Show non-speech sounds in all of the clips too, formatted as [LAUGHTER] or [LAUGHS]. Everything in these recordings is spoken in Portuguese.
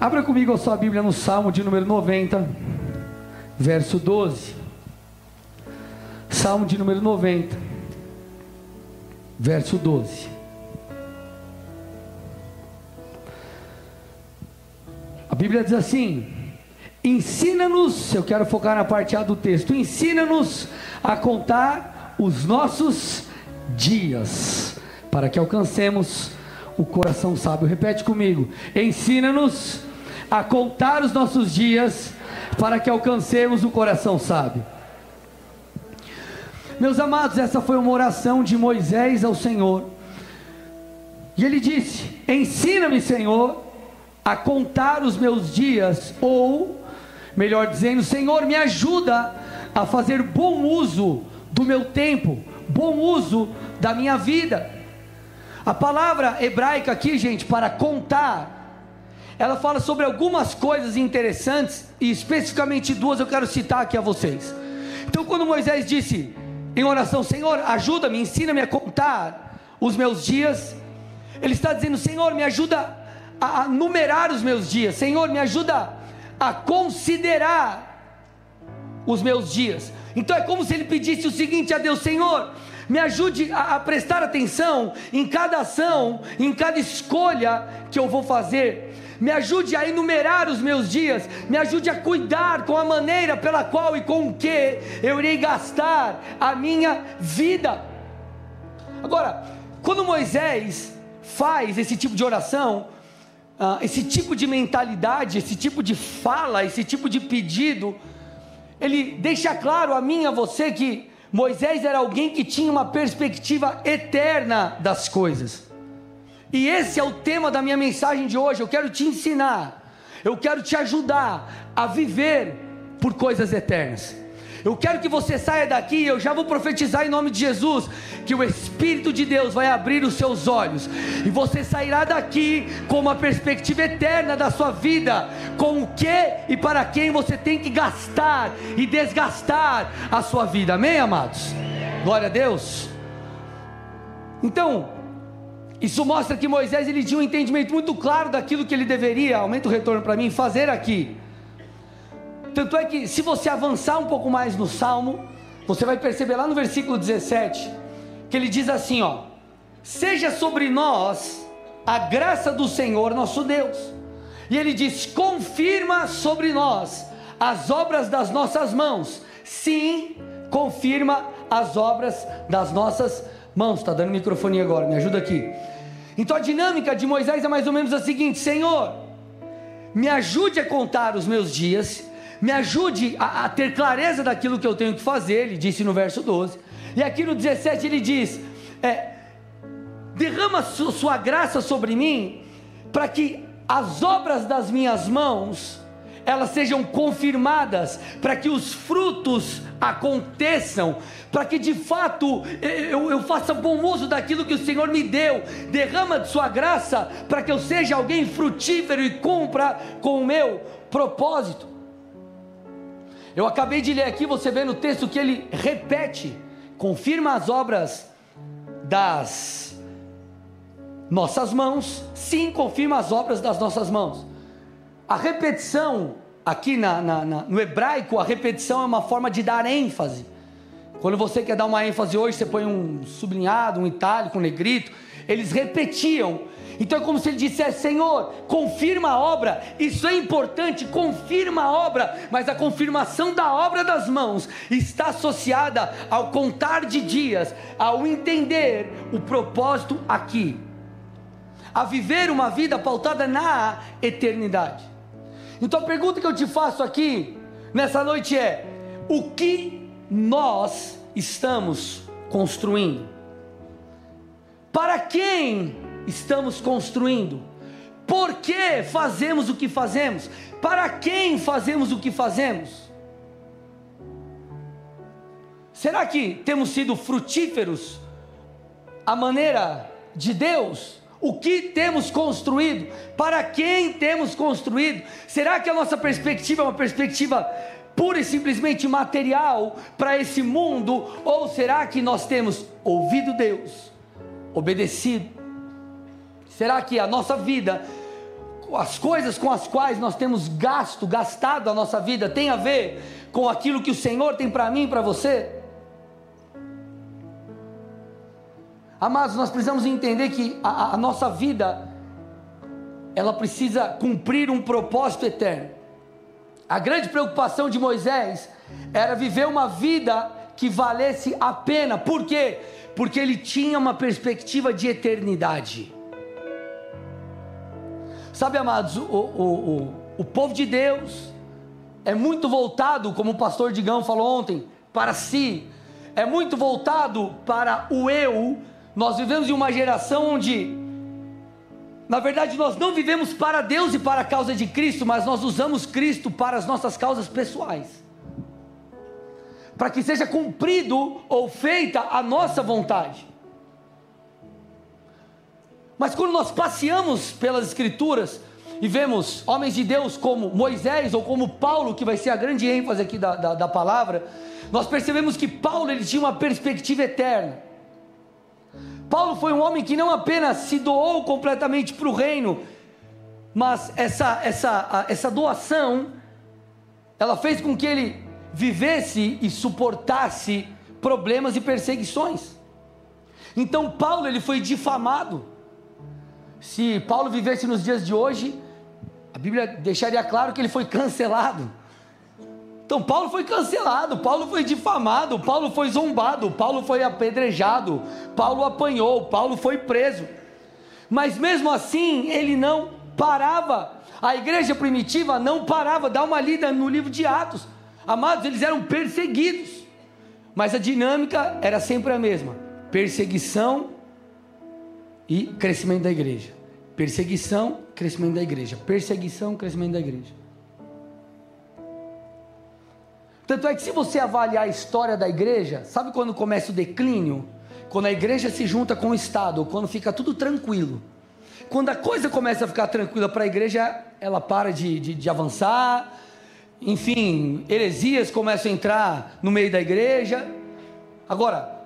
Abra comigo a sua Bíblia no Salmo de número 90, verso 12. Salmo de número 90, verso 12. A Bíblia diz assim: Ensina-nos, eu quero focar na parte A do texto, ensina-nos a contar os nossos dias, para que alcancemos o coração sábio. Repete comigo: ensina-nos a contar os nossos dias, para que alcancemos o coração sábio. Meus amados, essa foi uma oração de Moisés ao Senhor. E ele disse: Ensina-me, Senhor, a contar os meus dias, ou, melhor dizendo, Senhor, me ajuda a fazer bom uso do meu tempo, bom uso da minha vida. A palavra hebraica aqui, gente, para contar, ela fala sobre algumas coisas interessantes e especificamente duas eu quero citar aqui a vocês. Então, quando Moisés disse em oração: Senhor, ajuda-me, ensina-me a contar os meus dias, ele está dizendo: Senhor, me ajuda a numerar os meus dias, Senhor, me ajuda a considerar os meus dias. Então é como se ele pedisse o seguinte a Deus: Senhor, me ajude a, a, prestar atenção em cada ação, em cada escolha que eu vou fazer. Me ajude a enumerar os meus dias, me ajude a cuidar com a maneira pela qual e com o que eu irei gastar a minha vida. Agora, quando Moisés faz esse tipo de oração, uh, esse tipo de mentalidade, esse tipo de fala, esse tipo de pedido, ele deixa claro a mim e a você que Moisés era alguém que tinha uma perspectiva eterna das coisas. E esse é o tema da minha mensagem de hoje. Eu quero te ensinar, eu quero te ajudar a viver por coisas eternas. Eu quero que você saia daqui, eu já vou profetizar em nome de Jesus, que o Espírito de Deus vai abrir os seus olhos, e você sairá daqui com uma perspectiva eterna da sua vida, com o que e para quem você tem que gastar e desgastar a sua vida, amém, amados? Glória a Deus. Então, isso mostra que Moisés ele tinha um entendimento muito claro daquilo que ele deveria, aumenta o retorno para mim, fazer aqui. Tanto é que, se você avançar um pouco mais no salmo, você vai perceber lá no versículo 17, que ele diz assim: ó, seja sobre nós a graça do Senhor nosso Deus. E ele diz: confirma sobre nós as obras das nossas mãos. Sim, confirma as obras das nossas mãos. Está dando microfone agora, me ajuda aqui. Então a dinâmica de Moisés é mais ou menos a seguinte: Senhor, me ajude a contar os meus dias me ajude a, a, ter clareza daquilo que eu tenho que fazer, ele disse no verso 12. E aqui no 17 ele diz: é, derrama su, sua graça sobre mim, para que as obras das minhas mãos elas sejam confirmadas, para que os frutos aconteçam, para que de fato eu, eu, faça bom uso daquilo que o Senhor me deu, derrama de Sua graça, para que eu seja alguém frutífero e cumpra com o meu propósito. Eu acabei de ler aqui, você vê no texto que ele repete, confirma as obras das nossas mãos, sim, confirma as obras das nossas mãos. A repetição, aqui na, na, na, no hebraico, a repetição é uma forma de dar ênfase. Quando você quer dar uma ênfase hoje, você põe um sublinhado, um itálico, um negrito. Eles repetiam então é como se ele dissesse: Senhor, confirma a obra, isso é importante, confirma a obra, mas a confirmação da obra das mãos está associada ao contar de dias, ao entender o propósito aqui, a viver uma vida pautada na eternidade. Então a pergunta que eu te faço aqui, nessa noite é: o que nós estamos construindo? Para quem estamos construindo? Por que fazemos o que fazemos? Para quem fazemos o que fazemos? Será que temos sido frutíferos a maneira de Deus? O que temos construído? Para quem temos construído? Será que a nossa perspectiva é uma perspectiva pura e simplesmente material para esse mundo? Ou será que nós temos ouvido Deus, obedecido Será que a nossa vida as coisas com as quais nós temos gasto, gastado a nossa vida, tem a ver com aquilo que o Senhor tem para mim e para você? Amados, nós precisamos entender que a, a nossa vida, ela precisa cumprir um propósito eterno. A grande preocupação de Moisés era viver uma vida que valesse a pena. Por quê? Porque ele tinha uma perspectiva de eternidade. Sabe, amados, o, o, o, o povo de Deus é muito voltado, como o pastor Digão falou ontem, para si, é muito voltado para o eu. Nós vivemos em uma geração onde, na verdade, nós não vivemos para Deus e para a causa de Cristo, mas nós usamos Cristo para as nossas causas pessoais para que seja cumprido ou feita a nossa vontade. Mas quando nós passeamos pelas Escrituras e vemos homens de Deus como Moisés ou como Paulo, que vai ser a grande ênfase aqui da, da, da palavra, nós percebemos que Paulo ele tinha uma perspectiva eterna. Paulo foi um homem que não apenas se doou completamente para o reino, mas essa, essa, essa doação, ela fez com que ele vivesse e suportasse problemas e perseguições. Então Paulo ele foi difamado. Se Paulo vivesse nos dias de hoje, a Bíblia deixaria claro que ele foi cancelado. Então Paulo foi cancelado, Paulo foi difamado, Paulo foi zombado, Paulo foi apedrejado, Paulo apanhou, Paulo foi preso. Mas mesmo assim, ele não parava. A igreja primitiva não parava. Dá uma lida no livro de Atos. Amados, eles eram perseguidos. Mas a dinâmica era sempre a mesma: perseguição e crescimento da igreja. Perseguição, crescimento da igreja. Perseguição, crescimento da igreja. Tanto é que se você avaliar a história da igreja, sabe quando começa o declínio? Quando a igreja se junta com o Estado, quando fica tudo tranquilo. Quando a coisa começa a ficar tranquila para a igreja, ela para de, de, de avançar, enfim, heresias começam a entrar no meio da igreja. Agora,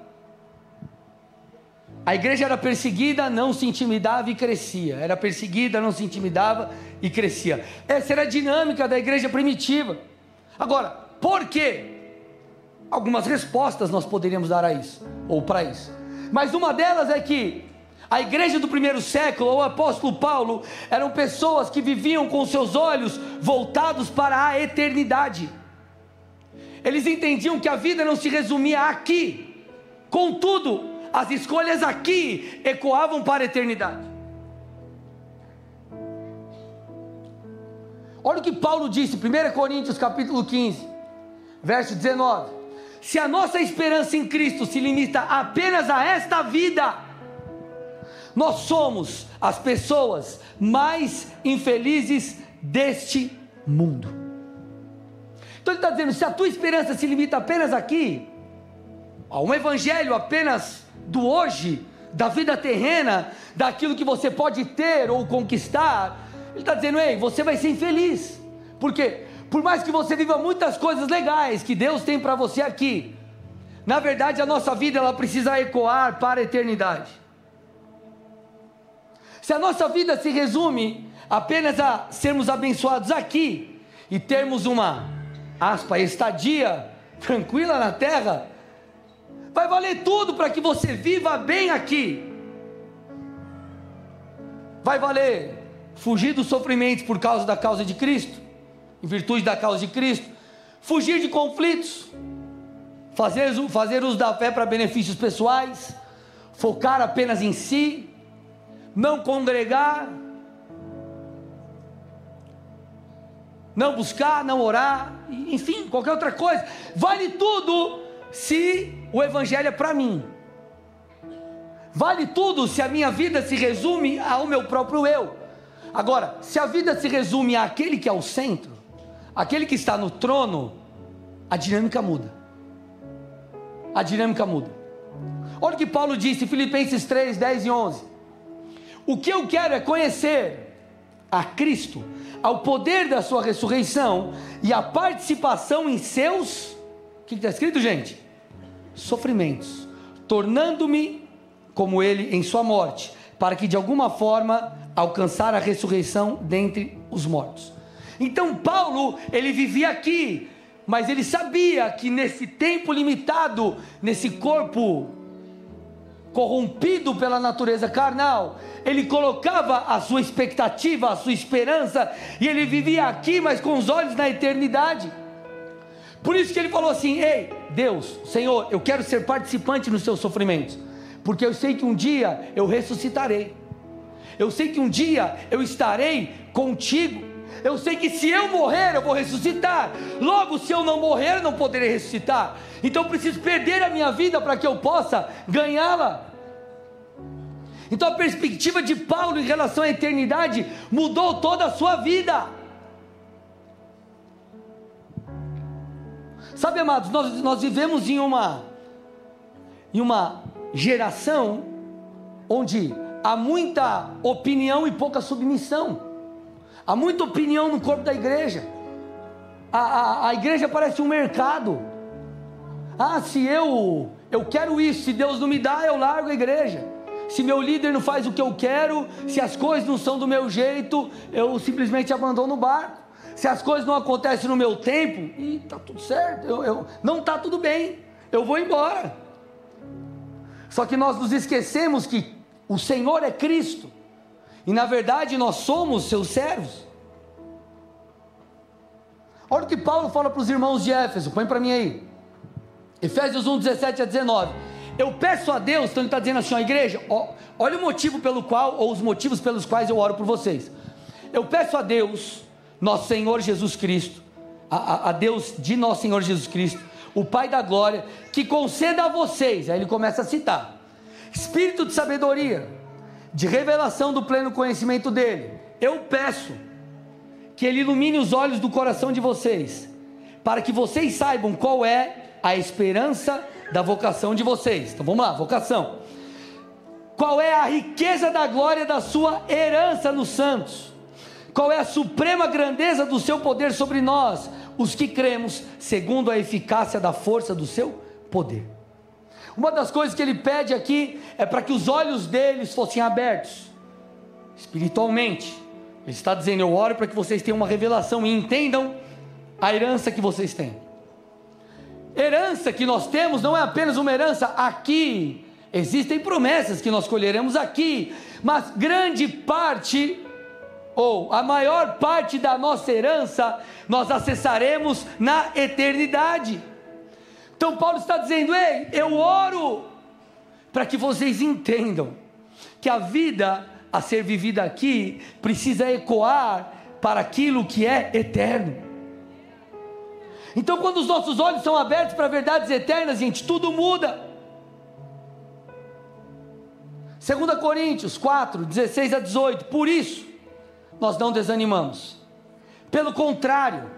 a igreja era perseguida, não se intimidava e crescia. Era perseguida, não se intimidava e crescia. Essa era a dinâmica da igreja primitiva. Agora, por quê? Algumas respostas nós poderíamos dar a isso, ou para isso. Mas uma delas é que a igreja do primeiro século, o apóstolo Paulo, eram pessoas que viviam com seus olhos voltados para a eternidade. Eles entendiam que a vida não se resumia aqui. Contudo, as escolhas aqui ecoavam para a eternidade. Olha o que Paulo disse, 1 Coríntios capítulo 15, verso 19. Se a nossa esperança em Cristo se limita apenas a esta vida, nós somos as pessoas mais infelizes deste mundo. Então ele está dizendo: se a tua esperança se limita apenas aqui, a um evangelho apenas do hoje, da vida terrena, daquilo que você pode ter ou conquistar, ele está dizendo: ei, você vai ser infeliz. Por quê? Por mais que você viva muitas coisas legais que Deus tem para você aqui, na verdade a nossa vida ela precisa ecoar para a eternidade. Se a nossa vida se resume apenas a sermos abençoados aqui e termos uma aspa estadia tranquila na terra, vai valer tudo para que você viva bem aqui. Vai valer fugir dos sofrimentos por causa da causa de Cristo, em virtude da causa de Cristo, fugir de conflitos, fazer, fazer uso da fé para benefícios pessoais, focar apenas em si, não congregar, não buscar, não orar, enfim, qualquer outra coisa. Vale tudo se o Evangelho é para mim. Vale tudo se a minha vida se resume ao meu próprio eu. Agora, se a vida se resume àquele que é o centro, aquele que está no trono, a dinâmica muda. A dinâmica muda. Olha o que Paulo disse, Filipenses 3, 10 e 11. O que eu quero é conhecer a Cristo, ao poder da sua ressurreição e a participação em seus. O que está escrito, gente? Sofrimentos, tornando-me como ele em sua morte, para que de alguma forma alcançar a ressurreição dentre os mortos. Então Paulo, ele vivia aqui, mas ele sabia que nesse tempo limitado, nesse corpo corrompido pela natureza carnal, ele colocava a sua expectativa, a sua esperança, e ele vivia aqui, mas com os olhos na eternidade. Por isso que ele falou assim: Ei, Deus, Senhor, eu quero ser participante nos seus sofrimentos, porque eu sei que um dia eu ressuscitarei, eu sei que um dia eu estarei contigo. Eu sei que se eu morrer, eu vou ressuscitar. Logo, se eu não morrer, eu não poderei ressuscitar. Então preciso perder a minha vida para que eu possa ganhá-la. Então a perspectiva de Paulo em relação à eternidade mudou toda a sua vida. Sabe, amados, nós, nós vivemos em uma, em uma geração onde há muita opinião e pouca submissão. Há muita opinião no corpo da igreja. A, a, a igreja parece um mercado. Ah, se eu eu quero isso, se Deus não me dá, eu largo a igreja. Se meu líder não faz o que eu quero, se as coisas não são do meu jeito, eu simplesmente abandono o barco. Se as coisas não acontecem no meu tempo, e tá tudo certo, eu, eu, não tá tudo bem, eu vou embora. Só que nós nos esquecemos que o Senhor é Cristo. E na verdade nós somos seus servos. Olha o que Paulo fala para os irmãos de Éfeso, põe para mim aí. Efésios 1, 17 a 19. Eu peço a Deus, então ele está dizendo assim, a igreja, ó, olha o motivo pelo qual, ou os motivos pelos quais eu oro por vocês. Eu peço a Deus, nosso Senhor Jesus Cristo, a, a, a Deus de nosso Senhor Jesus Cristo, o Pai da glória, que conceda a vocês, aí ele começa a citar, espírito de sabedoria, de revelação do pleno conhecimento dele. Eu peço que ele ilumine os olhos do coração de vocês, para que vocês saibam qual é a esperança da vocação de vocês. Então vamos lá, vocação. Qual é a riqueza da glória da sua herança nos santos? Qual é a suprema grandeza do seu poder sobre nós, os que cremos, segundo a eficácia da força do seu poder? Uma das coisas que ele pede aqui é para que os olhos deles fossem abertos, espiritualmente. Ele está dizendo: Eu oro para que vocês tenham uma revelação e entendam a herança que vocês têm. Herança que nós temos não é apenas uma herança aqui, existem promessas que nós colheremos aqui, mas grande parte, ou a maior parte da nossa herança, nós acessaremos na eternidade. Então Paulo está dizendo: ei, eu oro para que vocês entendam que a vida a ser vivida aqui precisa ecoar para aquilo que é eterno. Então, quando os nossos olhos são abertos para verdades eternas, gente, tudo muda. 2 Coríntios 4, 16 a 18. Por isso, nós não desanimamos. Pelo contrário,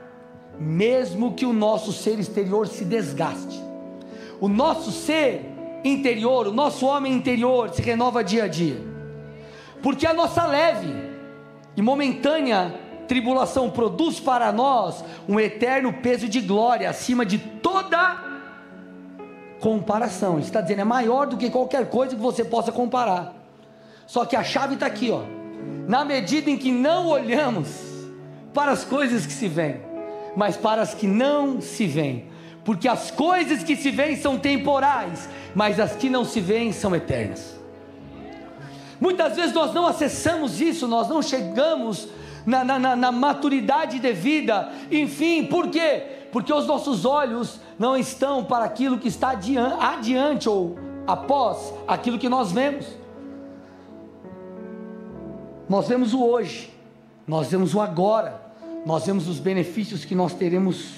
mesmo que o nosso ser exterior se desgaste. O nosso ser interior, o nosso homem interior se renova dia a dia. Porque a nossa leve e momentânea tribulação produz para nós um eterno peso de glória acima de toda comparação. Ele está dizendo é maior do que qualquer coisa que você possa comparar. Só que a chave está aqui, ó. Na medida em que não olhamos para as coisas que se veem, mas para as que não se veem. Porque as coisas que se veem são temporais, mas as que não se veem são eternas. Muitas vezes nós não acessamos isso, nós não chegamos na, na, na maturidade devida, enfim, por quê? Porque os nossos olhos não estão para aquilo que está adiante, adiante ou após aquilo que nós vemos. Nós vemos o hoje, nós vemos o agora, nós vemos os benefícios que nós teremos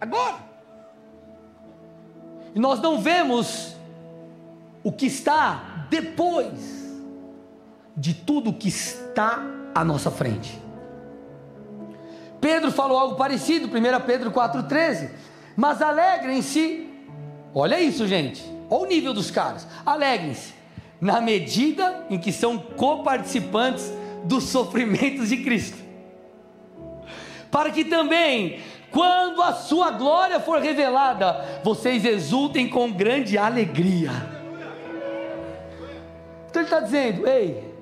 agora. E nós não vemos o que está depois de tudo que está à nossa frente. Pedro falou algo parecido, 1 Pedro 4,13. Mas alegrem-se, olha isso, gente, olha o nível dos caras. Alegrem-se, na medida em que são coparticipantes dos sofrimentos de Cristo para que também, quando a sua glória for revelada, vocês exultem com grande alegria. Então ele está dizendo: ei,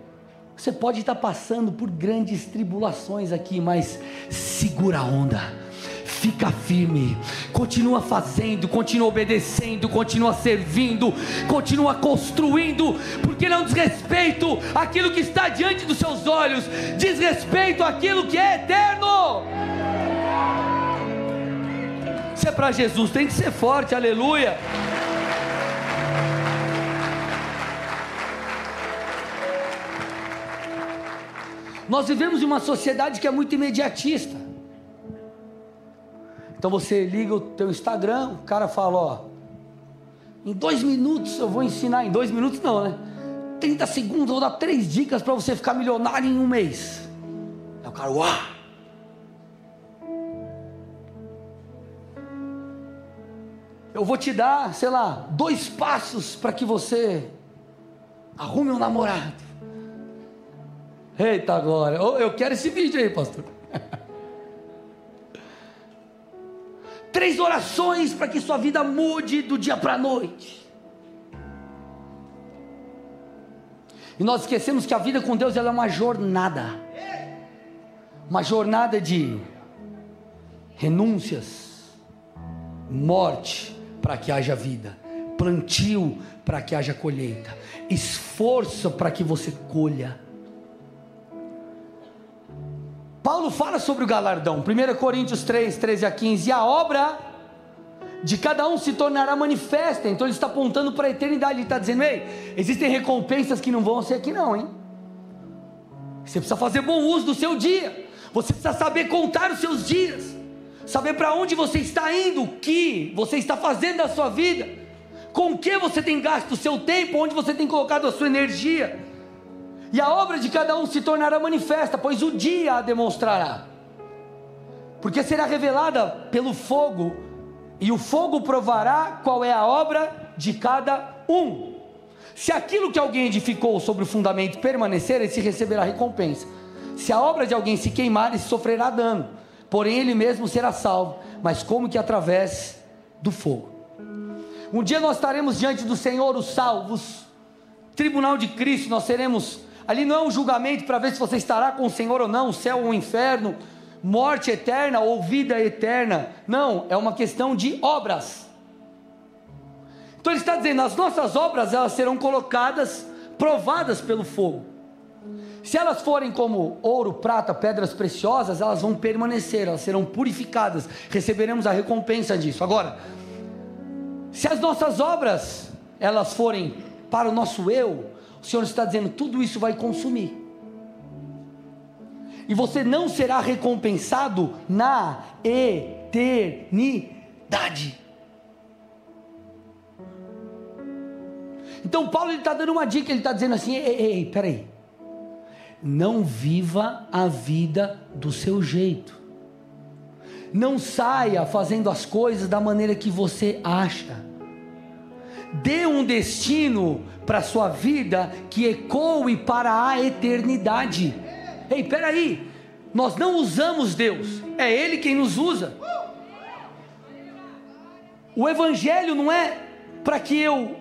Você pode estar passando por grandes tribulações aqui, mas segura a onda. Fica firme, continua fazendo, continua obedecendo, continua servindo, continua construindo, porque não desrespeito aquilo que está diante dos seus olhos, desrespeito aquilo que é eterno. Se é para Jesus, tem que ser forte, aleluia. Nós vivemos em uma sociedade que é muito imediatista. Então você liga o teu Instagram, o cara fala, ó, em dois minutos eu vou ensinar, em dois minutos não, né? 30 segundos, eu vou dar três dicas para você ficar milionário em um mês. Aí o cara, uau! Eu vou te dar, sei lá, dois passos para que você arrume um namorado. Eita glória. Eu quero esse vídeo aí, pastor. Três orações para que sua vida mude do dia para a noite. E nós esquecemos que a vida com Deus ela é uma jornada. Uma jornada de renúncias, morte para que haja vida, plantio para que haja colheita, esforço para que você colha. Paulo fala sobre o galardão, 1 Coríntios 3, 13 a 15, e a obra de cada um se tornará manifesta, então ele está apontando para a eternidade, ele está dizendo, ei, existem recompensas que não vão ser aqui não, hein? Você precisa fazer bom uso do seu dia, você precisa saber contar os seus dias, saber para onde você está indo, o que você está fazendo da sua vida, com que você tem gasto o seu tempo, onde você tem colocado a sua energia, e a obra de cada um se tornará manifesta, pois o dia a demonstrará. Porque será revelada pelo fogo, e o fogo provará qual é a obra de cada um. Se aquilo que alguém edificou sobre o fundamento permanecer, ele se receberá recompensa. Se a obra de alguém se queimar, ele sofrerá dano. Porém, ele mesmo será salvo, mas como que através do fogo. Um dia nós estaremos diante do Senhor, os salvos, tribunal de Cristo, nós seremos Ali não é um julgamento para ver se você estará com o Senhor ou não, céu ou inferno, morte eterna ou vida eterna. Não, é uma questão de obras. Então ele está dizendo, as nossas obras elas serão colocadas, provadas pelo fogo. Se elas forem como ouro, prata, pedras preciosas, elas vão permanecer, elas serão purificadas, receberemos a recompensa disso. Agora, se as nossas obras elas forem para o nosso eu, o Senhor está dizendo: tudo isso vai consumir. E você não será recompensado na eternidade. Então Paulo está dando uma dica, ele está dizendo assim: ei, ei, ei, peraí. Não viva a vida do seu jeito. Não saia fazendo as coisas da maneira que você acha. Dê um destino para a sua vida que ecoe para a eternidade. Ei, peraí, nós não usamos Deus, é Ele quem nos usa. O Evangelho não é para que eu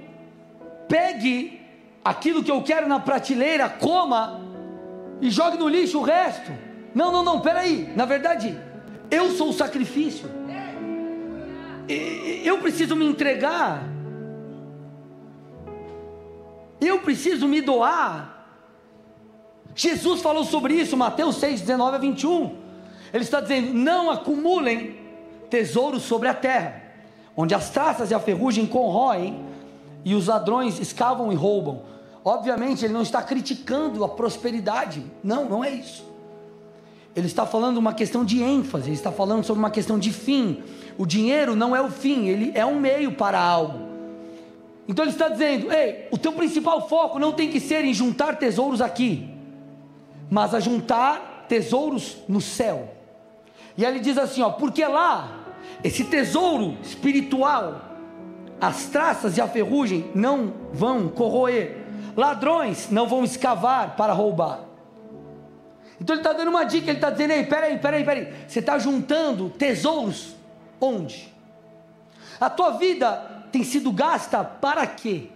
pegue aquilo que eu quero na prateleira, coma e jogue no lixo o resto. Não, não, não, peraí. Na verdade, eu sou o sacrifício. Eu preciso me entregar eu preciso me doar. Jesus falou sobre isso, Mateus 6, 19 a 21. Ele está dizendo: não acumulem tesouros sobre a terra, onde as traças e a ferrugem corroem e os ladrões escavam e roubam. Obviamente, ele não está criticando a prosperidade, não, não é isso. Ele está falando uma questão de ênfase, ele está falando sobre uma questão de fim. O dinheiro não é o fim, ele é um meio para algo. Então ele está dizendo: ei, o teu principal foco não tem que ser em juntar tesouros aqui, mas a juntar tesouros no céu. E aí ele diz assim: ó, porque lá, esse tesouro espiritual, as traças e a ferrugem não vão corroer, ladrões não vão escavar para roubar. Então ele está dando uma dica, ele está dizendo: ei, peraí, peraí, peraí, você está juntando tesouros onde? A tua vida tem sido gasta para quê?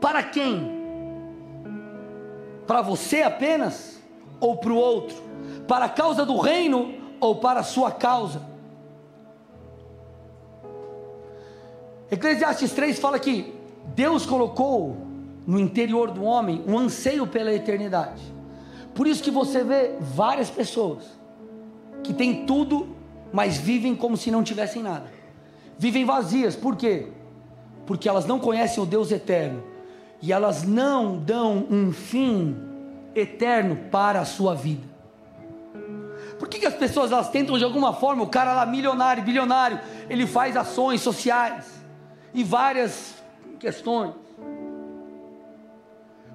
Para quem? Para você apenas ou para o outro? Para a causa do reino ou para a sua causa? Eclesiastes 3 fala que Deus colocou no interior do homem um anseio pela eternidade. Por isso que você vê várias pessoas que têm tudo, mas vivem como se não tivessem nada. Vivem vazias, por quê? Porque elas não conhecem o Deus eterno e elas não dão um fim eterno para a sua vida. Por que, que as pessoas elas tentam de alguma forma, o cara lá milionário, bilionário, ele faz ações sociais e várias questões.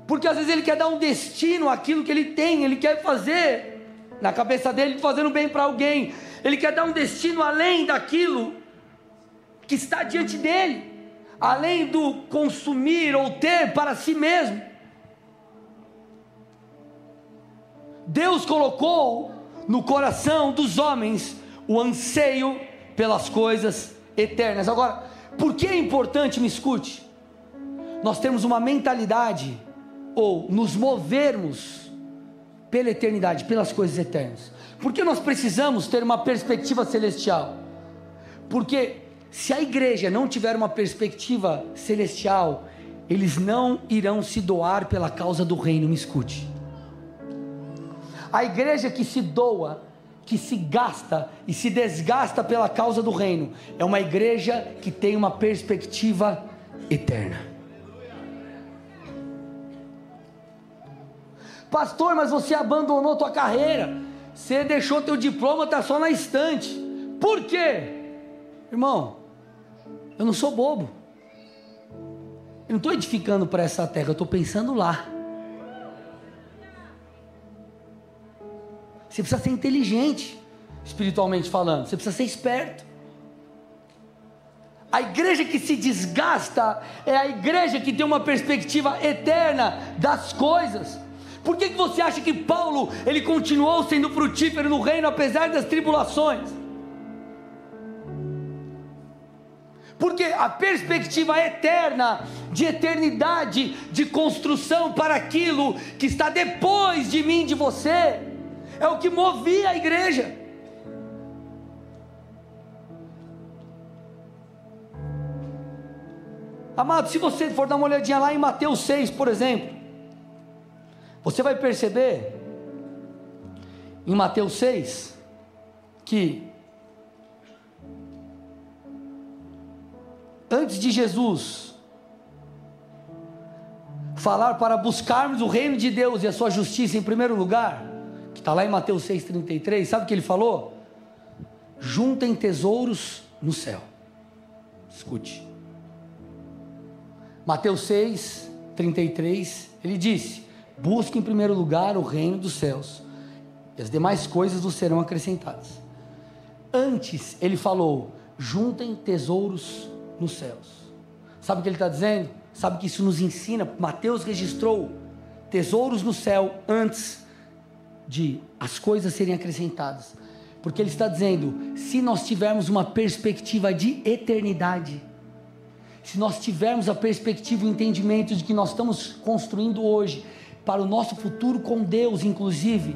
Porque às vezes ele quer dar um destino àquilo que ele tem, ele quer fazer na cabeça dele fazendo bem para alguém. Ele quer dar um destino além daquilo que está diante dele, além do consumir ou ter para si mesmo. Deus colocou no coração dos homens o anseio pelas coisas eternas. Agora, por que é importante, me escute? Nós temos uma mentalidade, ou nos movermos pela eternidade, pelas coisas eternas. Por que nós precisamos ter uma perspectiva celestial? Porque se a igreja não tiver uma perspectiva celestial, eles não irão se doar pela causa do reino, me escute. A igreja que se doa, que se gasta e se desgasta pela causa do reino, é uma igreja que tem uma perspectiva eterna. Pastor, mas você abandonou tua carreira. Você deixou teu diploma tá só na estante. Por quê? Irmão, eu não sou bobo. Eu não estou edificando para essa terra, eu estou pensando lá. Você precisa ser inteligente, espiritualmente falando. Você precisa ser esperto. A igreja que se desgasta é a igreja que tem uma perspectiva eterna das coisas. Por que, que você acha que Paulo ele continuou sendo frutífero no reino apesar das tribulações? Porque a perspectiva eterna, de eternidade, de construção para aquilo que está depois de mim, de você, é o que movia a igreja. Amado, se você for dar uma olhadinha lá em Mateus 6, por exemplo, você vai perceber em Mateus 6 que antes de Jesus falar para buscarmos o reino de Deus e a sua justiça em primeiro lugar, que está lá em Mateus 6,33, sabe o que ele falou? Juntem tesouros no céu. Escute. Mateus 6, 33, ele disse: Busque em primeiro lugar o reino dos céus, e as demais coisas vos serão acrescentadas. Antes, ele falou: juntem tesouros nos céus. Sabe o que ele está dizendo? Sabe que isso nos ensina? Mateus registrou tesouros no céu antes de as coisas serem acrescentadas. Porque ele está dizendo: se nós tivermos uma perspectiva de eternidade, se nós tivermos a perspectiva e o entendimento de que nós estamos construindo hoje, para o nosso futuro com Deus, inclusive,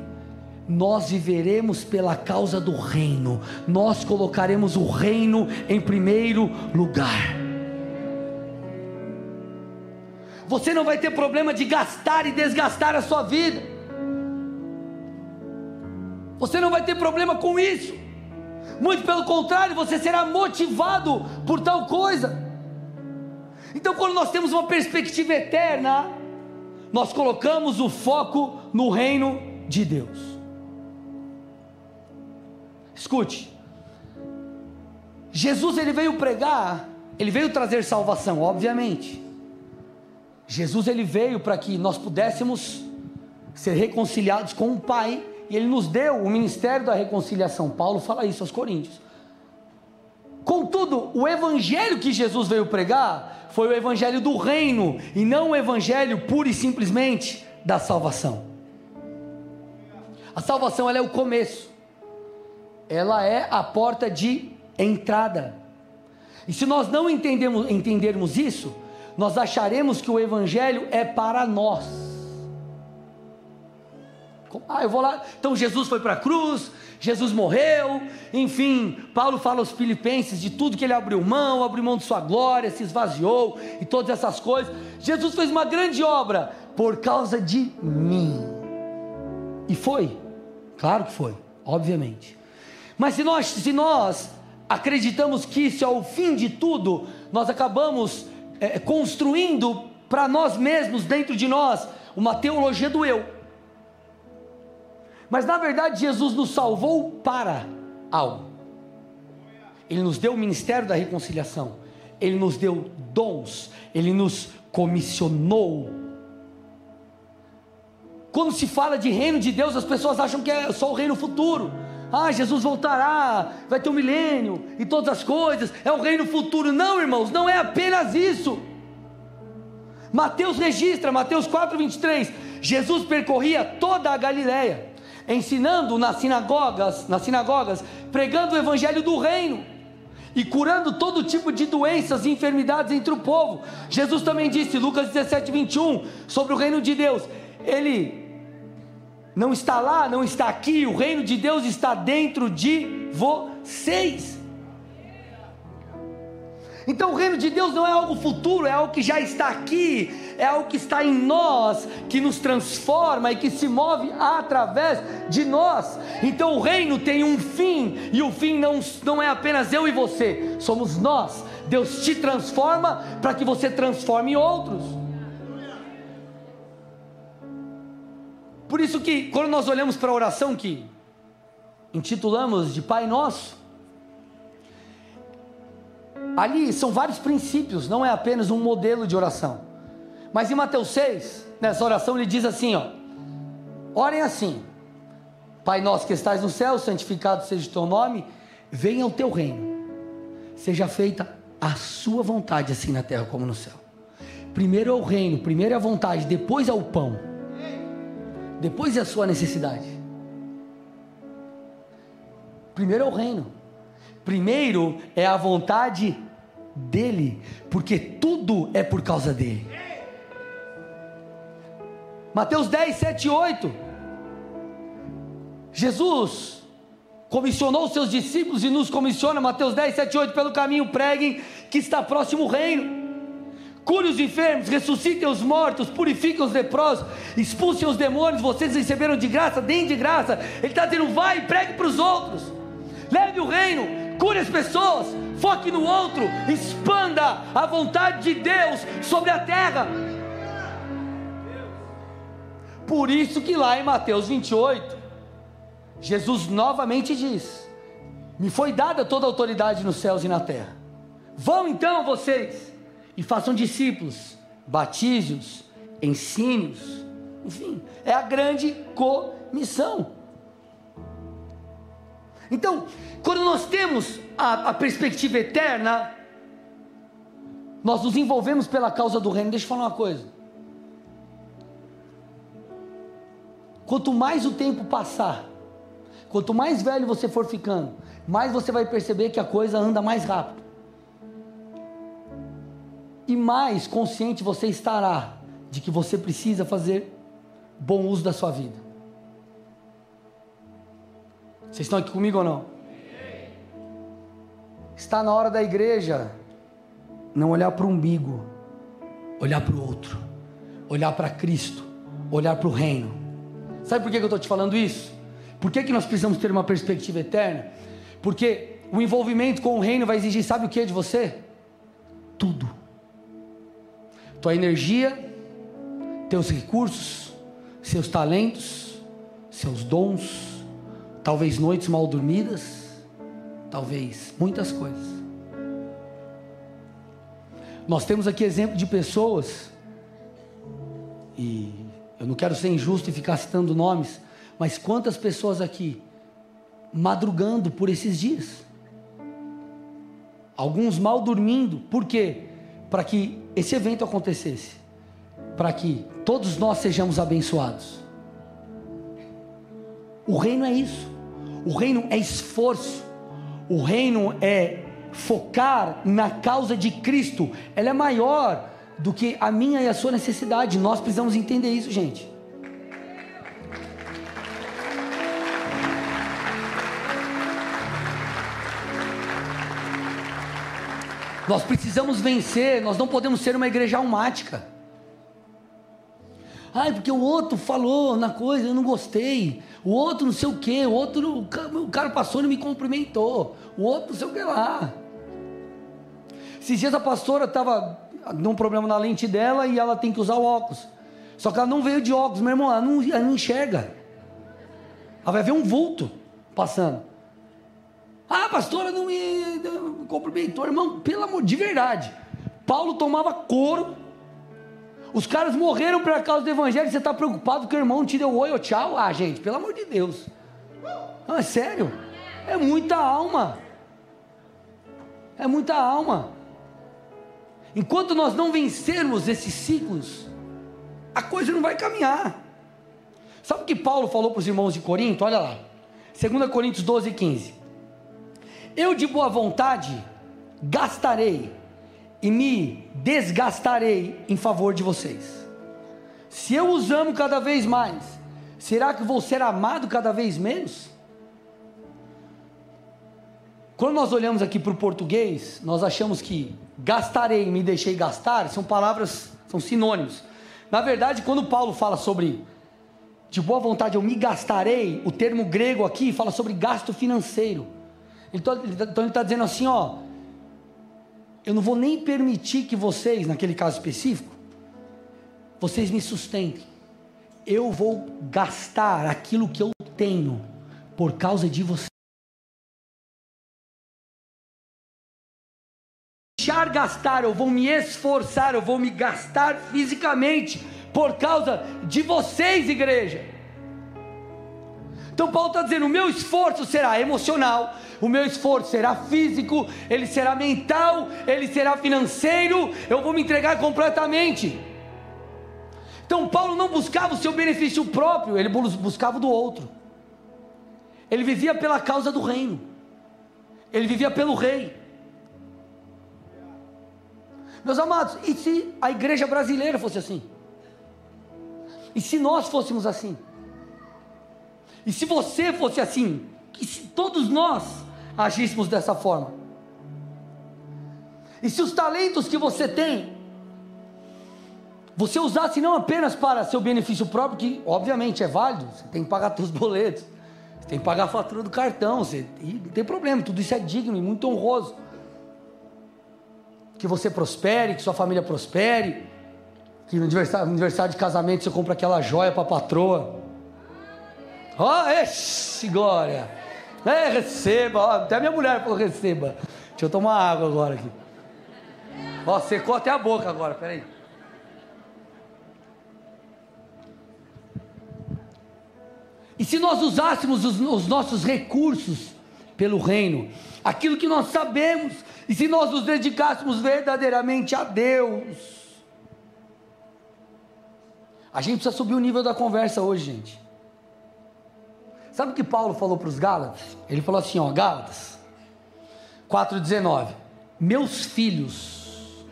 nós viveremos pela causa do reino, nós colocaremos o reino em primeiro lugar. Você não vai ter problema de gastar e desgastar a sua vida, você não vai ter problema com isso, muito pelo contrário, você será motivado por tal coisa. Então, quando nós temos uma perspectiva eterna, nós colocamos o foco no reino de Deus. Escute, Jesus ele veio pregar, ele veio trazer salvação, obviamente. Jesus ele veio para que nós pudéssemos ser reconciliados com o Pai, e ele nos deu o ministério da reconciliação. Paulo fala isso aos Coríntios. Contudo, o evangelho que Jesus veio pregar foi o evangelho do reino e não o evangelho pura e simplesmente da salvação. A salvação ela é o começo. Ela é a porta de entrada. E se nós não entendermos isso, nós acharemos que o evangelho é para nós. Ah, eu vou lá. Então Jesus foi para a cruz, Jesus morreu, enfim, Paulo fala aos Filipenses de tudo que ele abriu mão, abriu mão de sua glória, se esvaziou e todas essas coisas. Jesus fez uma grande obra por causa de mim. E foi, claro que foi, obviamente. Mas se nós, se nós acreditamos que isso é o fim de tudo, nós acabamos é, construindo para nós mesmos, dentro de nós, uma teologia do eu. Mas na verdade, Jesus nos salvou para algo. Ele nos deu o ministério da reconciliação, ele nos deu dons, ele nos comissionou. Quando se fala de reino de Deus, as pessoas acham que é só o reino futuro. Ah, Jesus voltará, vai ter um milênio e todas as coisas, é o reino futuro. Não, irmãos, não é apenas isso. Mateus registra, Mateus 4, 23, Jesus percorria toda a Galiléia, ensinando nas sinagogas, nas sinagogas, pregando o evangelho do reino e curando todo tipo de doenças e enfermidades entre o povo. Jesus também disse, Lucas 17, 21, sobre o reino de Deus. Ele não está lá, não está aqui, o reino de Deus está dentro de vocês. Então o reino de Deus não é algo futuro, é algo que já está aqui, é algo que está em nós, que nos transforma e que se move através de nós. Então o reino tem um fim, e o fim não, não é apenas eu e você, somos nós. Deus te transforma para que você transforme outros. Por isso que quando nós olhamos para a oração que intitulamos de Pai Nosso, ali são vários princípios, não é apenas um modelo de oração. Mas em Mateus 6, nessa oração ele diz assim, ó: Orem assim: Pai nosso que estás no céu, santificado seja o teu nome, venha o teu reino. Seja feita a sua vontade assim na terra como no céu. Primeiro é o reino, primeiro é a vontade, depois é o pão depois é a sua necessidade. Primeiro é o reino. Primeiro é a vontade dele, porque tudo é por causa dele. Mateus 10, 7 e 8. Jesus comissionou os seus discípulos e nos comissiona, Mateus 10, 7 e 8, pelo caminho preguem que está próximo o reino cure os enfermos, ressuscitem os mortos, purifiquem os leprosos, expulsem os demônios, vocês receberam de graça, deem de graça. Ele está dizendo: vai e pregue para os outros, leve o reino, cure as pessoas, foque no outro, expanda a vontade de Deus sobre a terra. Por isso que lá em Mateus 28, Jesus novamente diz: Me foi dada toda a autoridade nos céus e na terra. Vão então vocês e façam discípulos, batízios, ensine-os, enfim, é a grande comissão. Então, quando nós temos a, a, perspectiva eterna, nós nos envolvemos pela causa do reino. Deixa eu falar uma coisa. Quanto mais o tempo passar, quanto mais velho você for ficando, mais você vai perceber que a coisa anda mais rápido e mais consciente você estará de que você precisa fazer bom uso da sua vida. Vocês estão aqui comigo ou não? Está na hora da igreja não olhar para o umbigo, olhar para o outro, olhar para Cristo, olhar para o reino. Sabe por que eu estou te falando isso? Por que, que nós precisamos ter uma perspectiva eterna? Porque o envolvimento com o reino vai exigir, sabe o que de você? Tudo tua energia, teus recursos, seus talentos, seus dons, talvez noites mal dormidas, talvez muitas coisas. Nós temos aqui exemplo de pessoas, e eu não quero ser injusto e ficar citando nomes, mas quantas pessoas aqui madrugando por esses dias? Alguns mal dormindo, por quê? Para que esse evento acontecesse, para que todos nós sejamos abençoados. O reino é isso. O reino é esforço. O reino é focar na causa de Cristo. Ela é maior do que a minha e a sua necessidade. Nós precisamos entender isso, gente. Nós precisamos vencer, nós não podemos ser uma igreja almática. Ai, porque o outro falou na coisa, eu não gostei. O outro não sei o que, o outro, o cara passou e não me cumprimentou. O outro não sei o que lá. Esses dias a pastora estava num problema na lente dela e ela tem que usar óculos. Só que ela não veio de óculos, meu irmão, ela não, ela não enxerga. Ela vai ver um vulto passando. Ah, pastora não me, não me cumprimentou, irmão, pelo amor de verdade. Paulo tomava couro. Os caras morreram por causa do evangelho. Você está preocupado que o irmão te deu oi ou tchau? Ah, gente, pelo amor de Deus. Não, é sério. É muita alma. É muita alma. Enquanto nós não vencermos esses ciclos, a coisa não vai caminhar. Sabe o que Paulo falou para os irmãos de Corinto? Olha lá. 2 Coríntios 12, 15. Eu de boa vontade gastarei e me desgastarei em favor de vocês. Se eu os amo cada vez mais, será que vou ser amado cada vez menos? Quando nós olhamos aqui para o português, nós achamos que gastarei e me deixei gastar são palavras, são sinônimos. Na verdade, quando Paulo fala sobre de boa vontade eu me gastarei, o termo grego aqui fala sobre gasto financeiro. Então, então ele está dizendo assim: ó, eu não vou nem permitir que vocês, naquele caso específico, vocês me sustentem. Eu vou gastar aquilo que eu tenho por causa de vocês. Deixar gastar, eu vou me esforçar, eu vou me gastar fisicamente por causa de vocês, igreja. Então Paulo está dizendo: o meu esforço será emocional, o meu esforço será físico, ele será mental, ele será financeiro, eu vou me entregar completamente. Então Paulo não buscava o seu benefício próprio, ele buscava o do outro. Ele vivia pela causa do reino. Ele vivia pelo rei. Meus amados, e se a igreja brasileira fosse assim? E se nós fôssemos assim? E se você fosse assim, e se todos nós agíssemos dessa forma? E se os talentos que você tem, você usasse não apenas para seu benefício próprio, que obviamente é válido, você tem que pagar seus boletos, você tem que pagar a fatura do cartão, você, não tem problema, tudo isso é digno e muito honroso. Que você prospere, que sua família prospere, que no aniversário, no aniversário de casamento você compra aquela joia para a patroa. Ó, oh, esse glória. É, receba. Ó, até minha mulher falou receba. Deixa eu tomar água agora aqui. Ó, secou até a boca agora, peraí. E se nós usássemos os, os, nossos recursos pelo reino, aquilo que nós sabemos, e se nós nos dedicássemos verdadeiramente a Deus, a gente precisa subir o nível da conversa hoje, gente. Sabe o que Paulo falou para os Gálatas? Ele falou assim, ó, Gálatas 4,19: Meus filhos,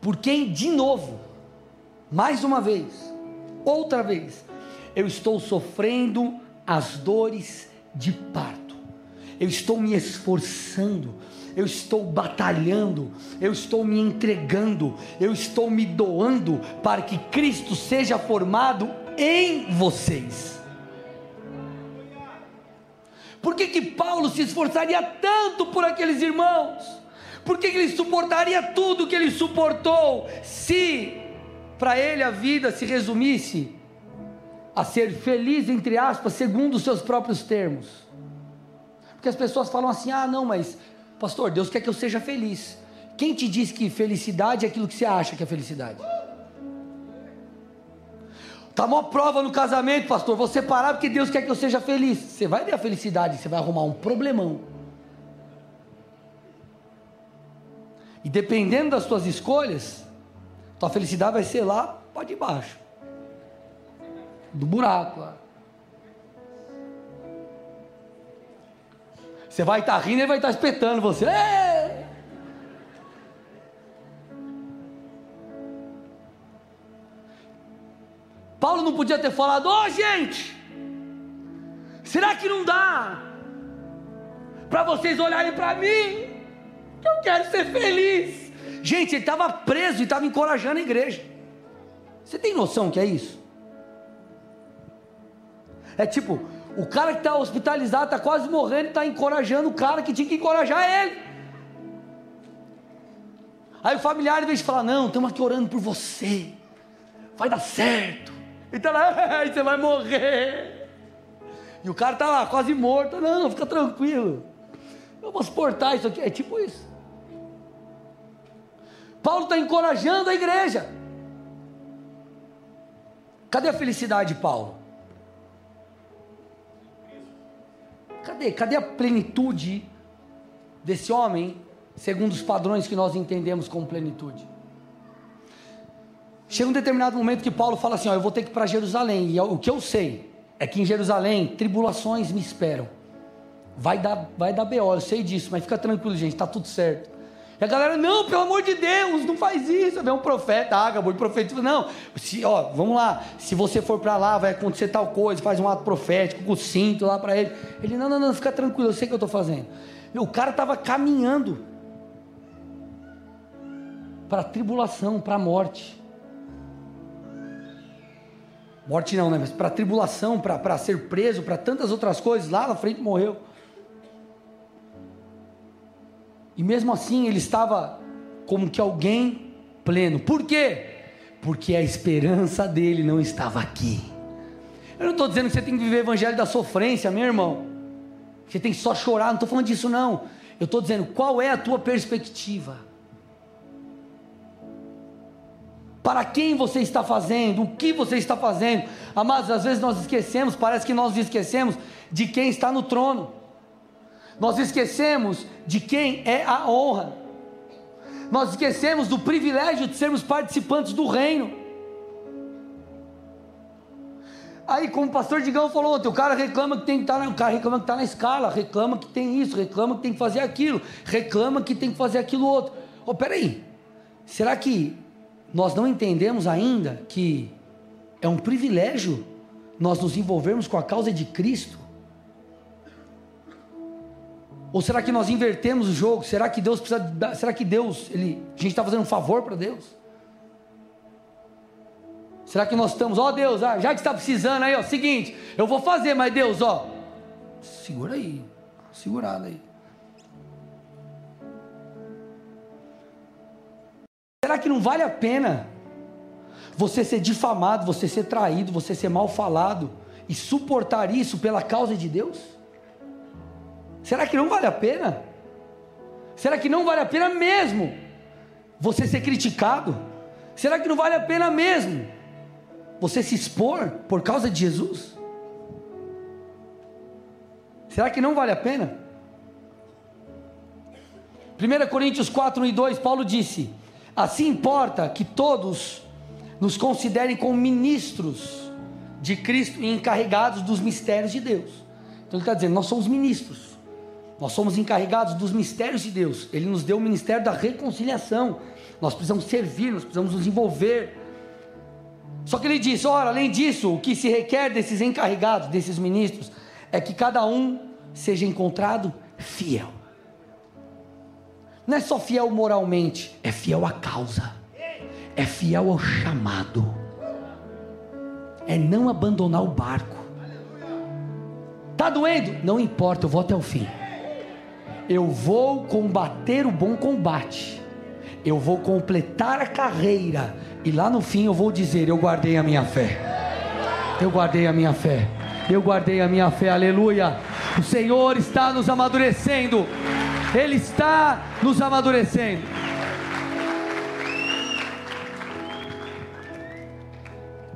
por quem de novo, mais uma vez, outra vez, eu estou sofrendo as dores de parto, eu estou me esforçando, eu estou batalhando, eu estou me entregando, eu estou me doando para que Cristo seja formado em vocês. Por que, que Paulo se esforçaria tanto por aqueles irmãos? Por que, que ele suportaria tudo que ele suportou, se para ele a vida se resumisse a ser feliz, entre aspas, segundo os seus próprios termos? Porque as pessoas falam assim: ah, não, mas, pastor, Deus quer que eu seja feliz. Quem te diz que felicidade é aquilo que você acha que é felicidade? Está uma prova no casamento, pastor. Vou separar porque Deus quer que eu seja feliz. Você vai ver a felicidade, você vai arrumar um problemão. E dependendo das suas escolhas, tua felicidade vai ser lá para debaixo do buraco lá. Você vai estar tá rindo e vai estar tá espetando você. Ei! Paulo não podia ter falado: Ô oh, gente, será que não dá para vocês olharem para mim? Eu quero ser feliz. Gente, ele estava preso e estava encorajando a igreja. Você tem noção que é isso? É tipo, o cara que está hospitalizado, está quase morrendo, está encorajando o cara que tinha que encorajar ele. Aí o familiar, em vez de falar, não, estamos aqui orando por você, vai dar certo. Ele está lá, [LAUGHS] você vai morrer. E o cara está lá, quase morto. Não, fica tranquilo. Eu vou suportar isso aqui. É tipo isso. Paulo está encorajando a igreja. Cadê a felicidade de Paulo? Cadê? Cadê a plenitude desse homem, segundo os padrões que nós entendemos como plenitude? Chega um determinado momento que Paulo fala assim: ó, eu vou ter que ir para Jerusalém, e o que eu sei é que em Jerusalém tribulações me esperam. Vai dar, vai dar BO, eu sei disso, mas fica tranquilo, gente, está tudo certo. E a galera, não, pelo amor de Deus, não faz isso. Vem um profeta, Ágabo, e profetiza, não, se, ó, vamos lá, se você for para lá, vai acontecer tal coisa, faz um ato profético, com o cinto lá para ele. Ele, não, não, não, fica tranquilo, eu sei o que eu estou fazendo. E o cara estava caminhando para a tribulação, para a morte. Morte não, né? Mas para tribulação, para ser preso, para tantas outras coisas, lá na frente morreu. E mesmo assim ele estava como que alguém pleno. Por quê? Porque a esperança dele não estava aqui. Eu não estou dizendo que você tem que viver o evangelho da sofrência, meu irmão. Você tem que só chorar, não estou falando disso não. Eu estou dizendo qual é a tua perspectiva. Para quem você está fazendo? O que você está fazendo? Amados, às vezes nós esquecemos, parece que nós esquecemos de quem está no trono. Nós esquecemos de quem é a honra. Nós esquecemos do privilégio de sermos participantes do reino. Aí, como o pastor Digão falou ontem, o cara reclama que tem que estar, tá o cara reclama que está na escala, reclama que tem isso, reclama que tem que fazer aquilo, reclama que tem que fazer aquilo outro. Oh, peraí, será que nós não entendemos ainda que é um privilégio nós nos envolvermos com a causa de Cristo? Ou será que nós invertemos o jogo? Será que Deus precisa. Será que Deus, ele, a gente está fazendo um favor para Deus? Será que nós estamos, ó oh, Deus, já que está precisando aí, ó, seguinte, eu vou fazer, mas Deus, ó, segura aí, segurada aí. Será que não vale a pena você ser difamado, você ser traído, você ser mal falado e suportar isso pela causa de Deus? Será que não vale a pena? Será que não vale a pena mesmo você ser criticado? Será que não vale a pena mesmo você se expor por causa de Jesus? Será que não vale a pena? 1 Coríntios 4, 1 e 2, Paulo disse: Assim importa que todos nos considerem como ministros de Cristo e encarregados dos mistérios de Deus. Então ele está dizendo: nós somos ministros. Nós somos encarregados dos mistérios de Deus. Ele nos deu o ministério da reconciliação. Nós precisamos servir, nós precisamos nos envolver. Só que ele diz: ora, além disso, o que se requer desses encarregados, desses ministros, é que cada um seja encontrado fiel. Não é só fiel moralmente, é fiel à causa, é fiel ao chamado, é não abandonar o barco. Está doendo? Não importa, eu vou até o fim. Eu vou combater o bom combate, eu vou completar a carreira, e lá no fim eu vou dizer: Eu guardei a minha fé, eu guardei a minha fé, eu guardei a minha fé, aleluia. O Senhor está nos amadurecendo, Ele está nos amadurecendo.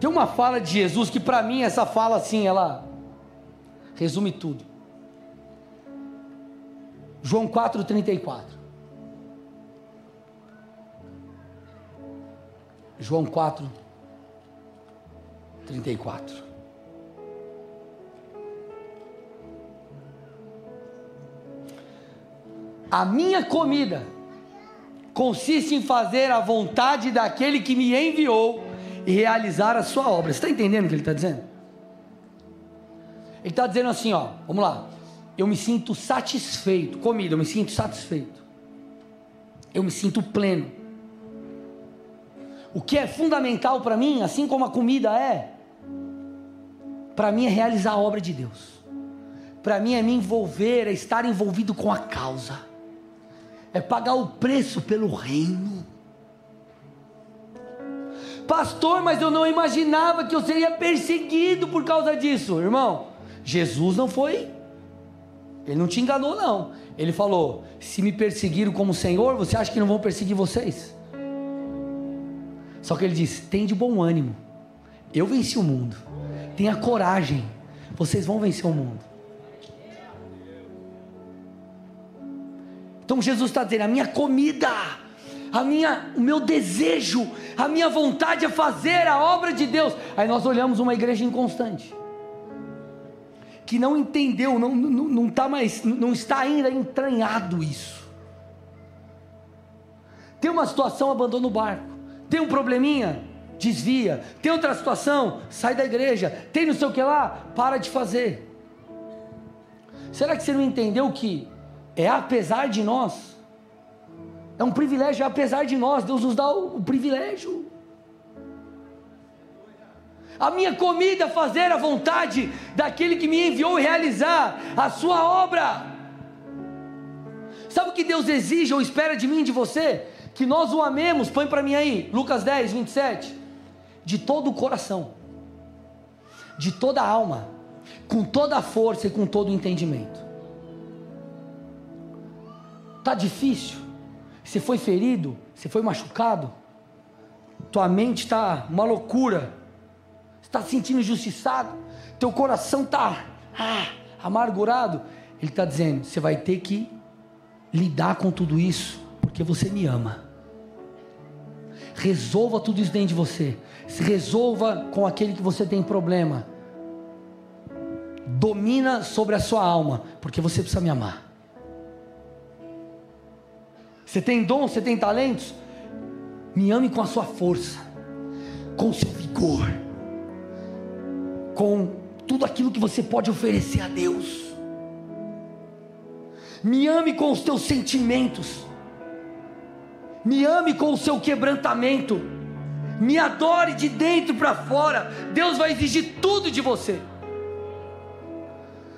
Tem uma fala de Jesus que para mim essa fala assim, ela resume tudo. João 4,34. João 4, 34. A minha comida consiste em fazer a vontade daquele que me enviou e realizar a sua obra. Você está entendendo o que ele está dizendo? Ele está dizendo assim, ó, vamos lá eu me sinto satisfeito. Comida, eu me sinto satisfeito. eu me sinto pleno. O que é fundamental para mim, assim como a comida é, para mim é realizar a obra de Deus. Para mim é me envolver, é estar envolvido com a causa. É pagar o preço pelo reino. Pastor, mas eu não imaginava que eu seria perseguido por causa disso, irmão. Jesus não foi, ele não te enganou, não. Ele falou: se me perseguiram como Senhor, você acha que não vão perseguir vocês? Só que ele disse: tem de bom ânimo. Eu venci o mundo. Tenha coragem. Vocês vão vencer o mundo. Então Jesus está dizendo: a minha comida a minha, o meu desejo, a minha vontade é fazer a obra de Deus. Aí nós olhamos uma igreja inconstante, que não entendeu, não, não, não, tá mais, não está ainda entranhado isso. Tem uma situação, abandona o barco. Tem um probleminha, desvia. Tem outra situação, sai da igreja. Tem não sei o que lá, para de fazer. Será que você não entendeu que é apesar de nós? É um privilégio, apesar de nós, Deus nos dá o, o privilégio. A minha comida é fazer a vontade daquele que me enviou realizar a sua obra. Sabe o que Deus exige ou espera de mim e de você? Que nós o amemos, põe para mim aí, Lucas 10, 27. De todo o coração, de toda a alma, com toda a força e com todo o entendimento. Tá difícil? Você foi ferido? Você foi machucado? Tua mente está uma loucura. Está se sentindo injustiçado? Teu coração está ah, amargurado? Ele está dizendo: você vai ter que lidar com tudo isso, porque você me ama. Resolva tudo isso dentro de você. Se resolva com aquele que você tem problema. Domina sobre a sua alma, porque você precisa me amar. Você tem dom, você tem talentos? Me ame com a sua força, com o seu vigor, com tudo aquilo que você pode oferecer a Deus. Me ame com os teus sentimentos. Me ame com o seu quebrantamento. Me adore de dentro para fora. Deus vai exigir tudo de você.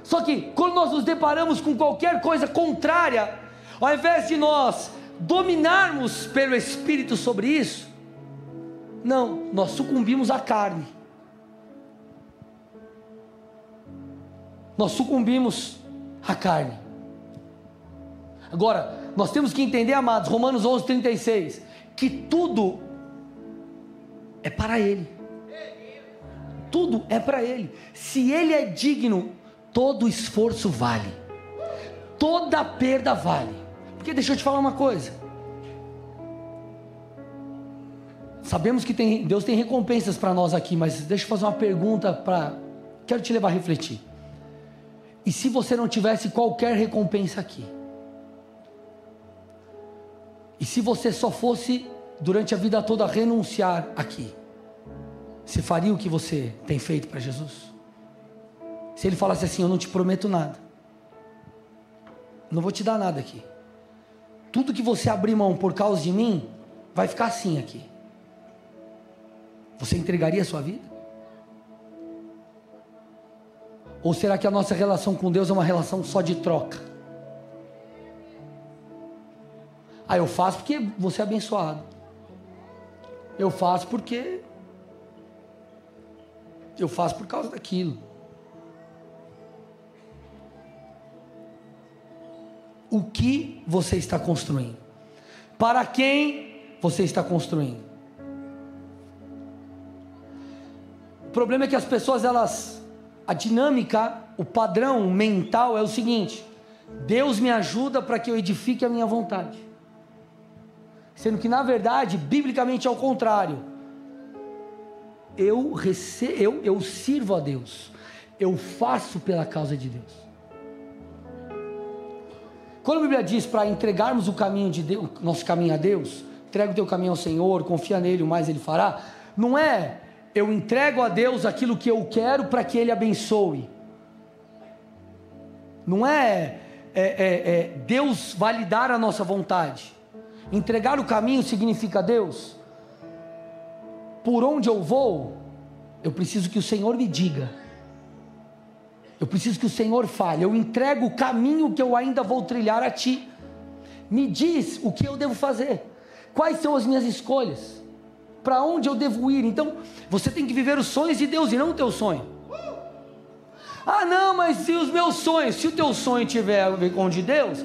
Só que quando nós nos deparamos com qualquer coisa contrária, ao invés de nós dominarmos pelo Espírito sobre isso, não, nós sucumbimos à carne. Nós sucumbimos à carne. Agora, nós temos que entender, amados, Romanos 11, 36, que tudo é para Ele. Tudo é para Ele. Se Ele é digno, todo esforço vale, toda perda vale. Porque deixa eu te falar uma coisa. Sabemos que tem, Deus tem recompensas para nós aqui, mas deixa eu fazer uma pergunta para. Quero te levar a refletir. E se você não tivesse qualquer recompensa aqui? E se você só fosse durante a vida toda renunciar aqui? Você faria o que você tem feito para Jesus? Se ele falasse assim: Eu não te prometo nada, não vou te dar nada aqui tudo que você abrir mão por causa de mim, vai ficar assim aqui. Você entregaria a sua vida? Ou será que a nossa relação com Deus é uma relação só de troca? Ah, eu faço porque você é abençoado. Eu faço porque. Eu faço por causa daquilo. O que você está construindo. Para quem você está construindo. O problema é que as pessoas, elas. A dinâmica, o padrão mental é o seguinte: Deus me ajuda para que eu edifique a minha vontade. Sendo que, na verdade, biblicamente é o contrário. Eu, rece... eu, eu sirvo a Deus, eu faço pela causa de Deus. Quando a Bíblia diz para entregarmos o caminho de Deus, nosso caminho a Deus, entrega o teu caminho ao Senhor, confia nele, o mais ele fará, não é eu entrego a Deus aquilo que eu quero para que ele abençoe. Não é, é, é, é Deus validar a nossa vontade. Entregar o caminho significa Deus. Por onde eu vou, eu preciso que o Senhor me diga. Eu preciso que o Senhor fale. Eu entrego o caminho que eu ainda vou trilhar a Ti. Me diz o que eu devo fazer. Quais são as minhas escolhas? Para onde eu devo ir? Então, você tem que viver os sonhos de Deus e não o teu sonho. Ah, não, mas se os meus sonhos, se o teu sonho tiver a ver com o de Deus,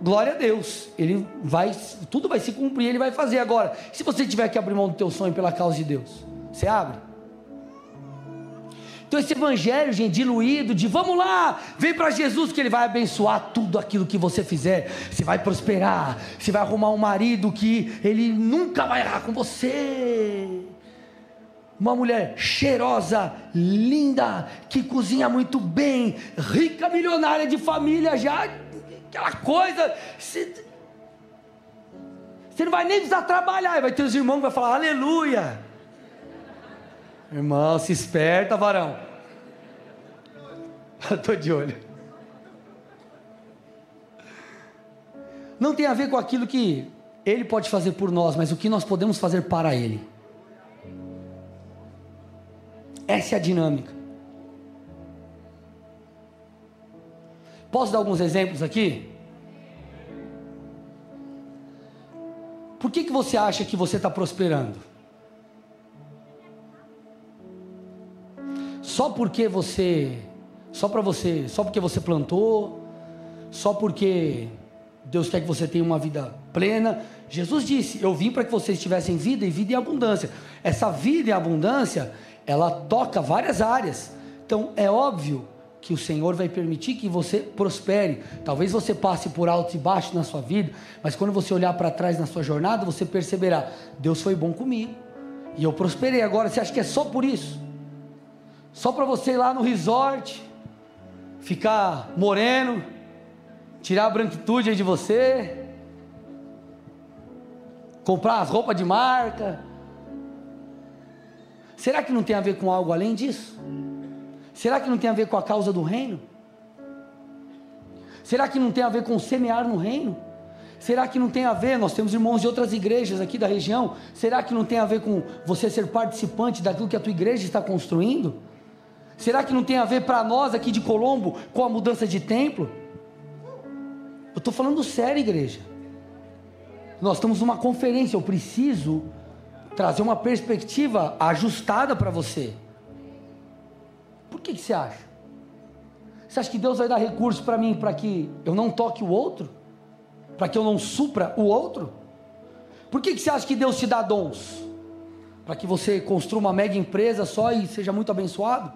glória a Deus. Ele vai, tudo vai se cumprir, ele vai fazer agora. Se você tiver que abrir mão do teu sonho pela causa de Deus, você abre? Então esse evangelho, gente, diluído de vamos lá, vem para Jesus que ele vai abençoar tudo aquilo que você fizer. Você vai prosperar, você vai arrumar um marido que ele nunca vai errar com você. Uma mulher cheirosa, linda, que cozinha muito bem, rica, milionária de família já, aquela coisa. Você, você não vai nem precisar trabalhar, vai ter os irmãos que vai falar aleluia. Irmão, se esperta, varão. Estou de olho. Não tem a ver com aquilo que Ele pode fazer por nós, mas o que nós podemos fazer para Ele. Essa é a dinâmica. Posso dar alguns exemplos aqui? Por que, que você acha que você está prosperando? Porque você, só para você, só porque você plantou, só porque Deus quer que você tenha uma vida plena. Jesus disse: Eu vim para que vocês tivessem vida e vida em abundância. Essa vida em abundância, ela toca várias áreas. Então é óbvio que o Senhor vai permitir que você prospere. Talvez você passe por altos e baixos na sua vida, mas quando você olhar para trás na sua jornada, você perceberá: Deus foi bom comigo e eu prosperei. Agora, você acha que é só por isso? Só para você ir lá no resort, ficar moreno, tirar a branquitude aí de você, comprar as roupas de marca. Será que não tem a ver com algo além disso? Será que não tem a ver com a causa do reino? Será que não tem a ver com semear no reino? Será que não tem a ver? Nós temos irmãos de outras igrejas aqui da região. Será que não tem a ver com você ser participante daquilo que a tua igreja está construindo? Será que não tem a ver para nós aqui de Colombo com a mudança de templo? Eu estou falando sério, igreja. Nós estamos numa conferência, eu preciso trazer uma perspectiva ajustada para você. Por que, que você acha? Você acha que Deus vai dar recursos para mim para que eu não toque o outro? Para que eu não supra o outro? Por que, que você acha que Deus te dá dons? Para que você construa uma mega empresa só e seja muito abençoado?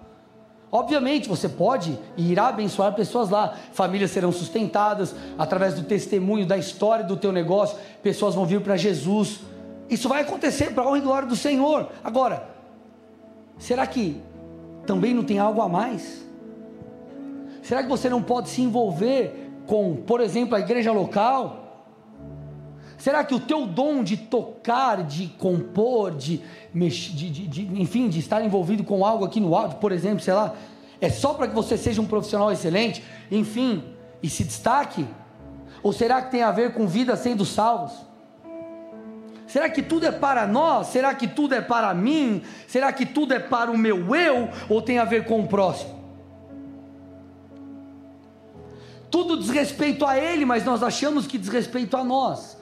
Obviamente você pode e irá abençoar pessoas lá, famílias serão sustentadas através do testemunho da história do teu negócio, pessoas vão vir para Jesus. Isso vai acontecer para a honra e glória do Senhor. Agora, será que também não tem algo a mais? Será que você não pode se envolver com, por exemplo, a igreja local? Será que o teu dom de tocar, de compor, de, de, de, de, enfim, de estar envolvido com algo aqui no áudio, por exemplo, sei lá, é só para que você seja um profissional excelente, enfim, e se destaque? Ou será que tem a ver com vidas sendo salvos? Será que tudo é para nós? Será que tudo é para mim? Será que tudo é para o meu eu? Ou tem a ver com o próximo? Tudo diz respeito a ele, mas nós achamos que diz respeito a nós.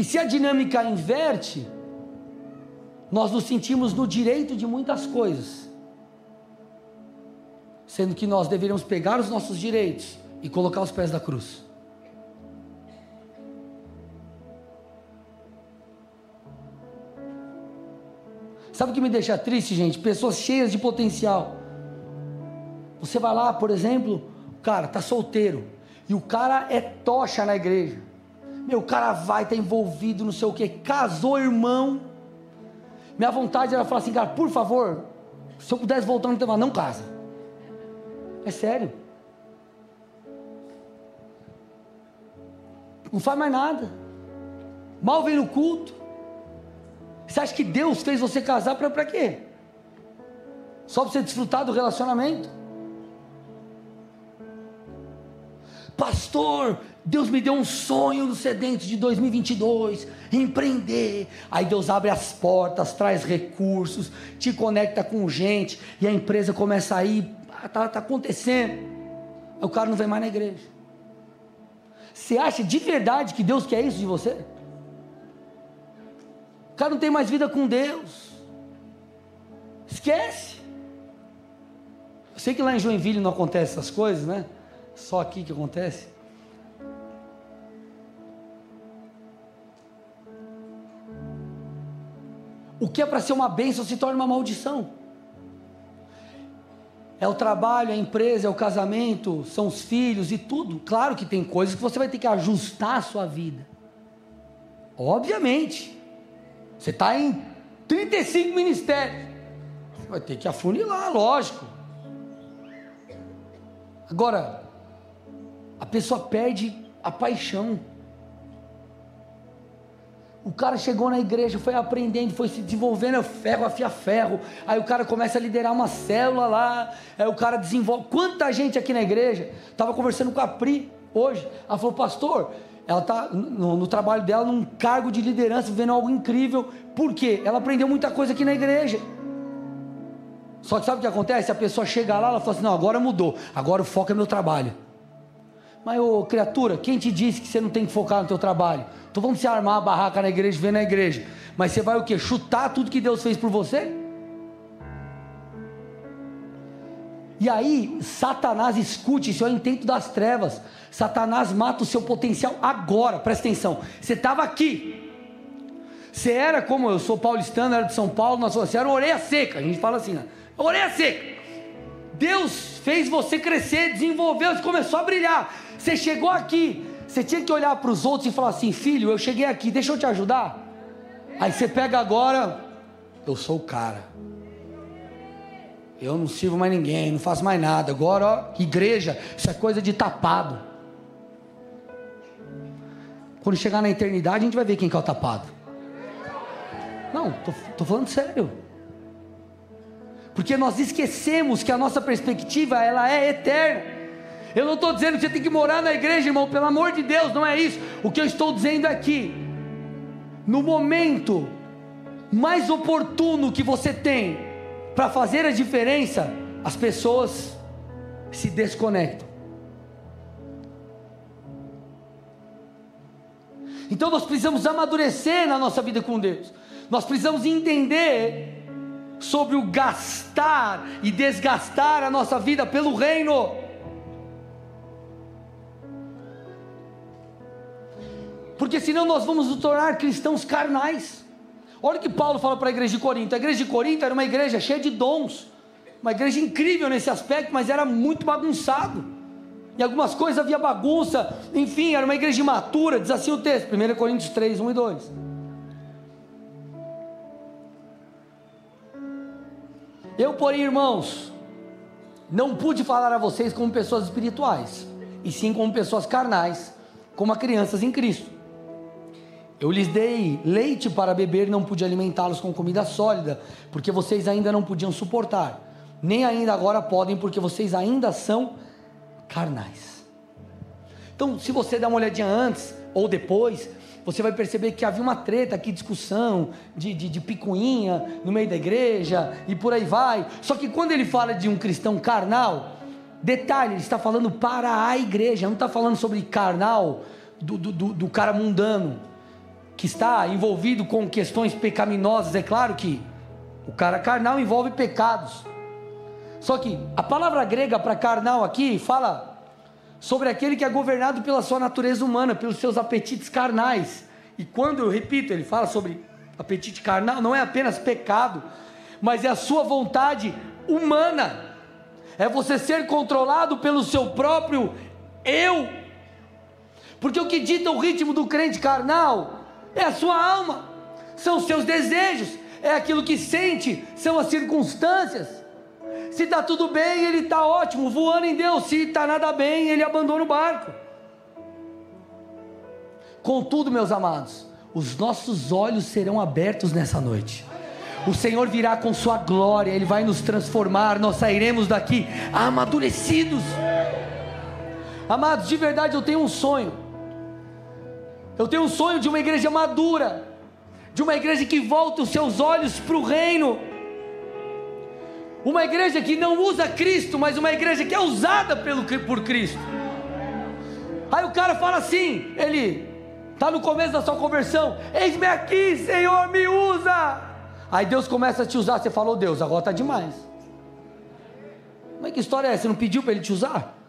E se a dinâmica inverte, nós nos sentimos no direito de muitas coisas, sendo que nós deveríamos pegar os nossos direitos e colocar os pés da cruz. Sabe o que me deixa triste, gente? Pessoas cheias de potencial. Você vai lá, por exemplo, o cara está solteiro e o cara é tocha na igreja. Meu, o cara vai, está envolvido, não sei o que, casou, irmão. Minha vontade era falar assim, cara, por favor, se eu pudesse voltar no tema, não casa. É sério. Não faz mais nada. Mal vem no culto. Você acha que Deus fez você casar para quê? Só para você desfrutar do relacionamento? pastor, Deus me deu um sonho no sedente de 2022, empreender. Aí Deus abre as portas, traz recursos, te conecta com gente e a empresa começa a ir, está tá acontecendo. Aí o cara não vem mais na igreja. Você acha de verdade que Deus quer isso de você? O cara não tem mais vida com Deus. Esquece. Eu sei que lá em Joinville não acontece essas coisas, né? Só aqui que acontece. O que é para ser uma bênção se torna uma maldição. É o trabalho, é a empresa, é o casamento, são os filhos e tudo. Claro que tem coisas que você vai ter que ajustar a sua vida. Obviamente. Você está em 35 ministérios. Vai ter que afunilar, lógico. Agora, a pessoa perde a paixão. O cara chegou na igreja, foi aprendendo, foi se desenvolvendo, é ferro, afia ferro. Aí o cara começa a liderar uma célula lá. Aí o cara desenvolve. Quanta gente aqui na igreja? Estava conversando com a Pri hoje. Ela falou, pastor, ela está no, no, trabalho dela, num cargo de liderança, vivendo algo incrível. Por quê? Ela aprendeu muita coisa aqui na igreja. Só que sabe o que acontece? A pessoa chega lá, ela fala assim: não, agora mudou, agora o foco é meu trabalho. Mas, ô criatura, quem te disse que você não tem que focar no teu trabalho? Então vamos se armar a barraca na igreja, ver na igreja. Mas você vai o que? Chutar tudo que Deus fez por você? E aí, Satanás, escute, isso é o intento das trevas. Satanás mata o seu potencial agora, presta atenção. Você estava aqui. Você era como eu sou paulistano, era de São Paulo, nós você era orelha seca. A gente fala assim, né? orelha seca. Deus fez você crescer, desenvolveu, você começou a brilhar. Você chegou aqui, você tinha que olhar para os outros e falar assim: filho, eu cheguei aqui, deixa eu te ajudar. Aí você pega agora, eu sou o cara. Eu não sirvo mais ninguém, não faço mais nada. Agora, ó, igreja, isso é coisa de tapado. Quando chegar na eternidade, a gente vai ver quem que é o tapado. Não, tô, tô falando sério. Porque nós esquecemos que a nossa perspectiva ela é eterna. Eu não estou dizendo que você tem que morar na igreja, irmão, pelo amor de Deus, não é isso. O que eu estou dizendo aqui, no momento mais oportuno que você tem para fazer a diferença, as pessoas se desconectam. Então nós precisamos amadurecer na nossa vida com Deus. Nós precisamos entender sobre o gastar e desgastar a nossa vida pelo reino. Porque senão nós vamos nos tornar cristãos carnais. Olha o que Paulo fala para a igreja de Corinto: a igreja de Corinto era uma igreja cheia de dons, uma igreja incrível nesse aspecto, mas era muito bagunçado. Em algumas coisas havia bagunça, enfim, era uma igreja imatura, diz assim o texto, 1 Coríntios 3, 1 e 2. Eu, porém, irmãos, não pude falar a vocês como pessoas espirituais, e sim como pessoas carnais, como a crianças em Cristo. Eu lhes dei leite para beber e não pude alimentá-los com comida sólida, porque vocês ainda não podiam suportar, nem ainda agora podem, porque vocês ainda são carnais. Então, se você dá uma olhadinha antes ou depois, você vai perceber que havia uma treta aqui, discussão de, de, de picuinha no meio da igreja e por aí vai. Só que quando ele fala de um cristão carnal, detalhe, ele está falando para a igreja, não está falando sobre carnal do, do, do, do cara mundano que está envolvido com questões pecaminosas, é claro que o cara carnal envolve pecados. Só que a palavra grega para carnal aqui fala sobre aquele que é governado pela sua natureza humana, pelos seus apetites carnais. E quando eu repito, ele fala sobre apetite carnal, não é apenas pecado, mas é a sua vontade humana. É você ser controlado pelo seu próprio eu. Porque o que dita o ritmo do crente carnal é a sua alma, são os seus desejos, é aquilo que sente, são as circunstâncias. Se está tudo bem, ele está ótimo, voando em Deus. Se está nada bem, ele abandona o barco. Contudo, meus amados, os nossos olhos serão abertos nessa noite. O Senhor virá com Sua glória, Ele vai nos transformar. Nós sairemos daqui amadurecidos. Amados, de verdade eu tenho um sonho. Eu tenho um sonho de uma igreja madura, de uma igreja que volta os seus olhos para o reino. Uma igreja que não usa Cristo, mas uma igreja que é usada pelo, por Cristo. Aí o cara fala assim, ele está no começo da sua conversão, eis-me aqui, Senhor, me usa. Aí Deus começa a te usar, você falou, Deus, agora está demais. Mas que história é? Você não pediu para ele te usar?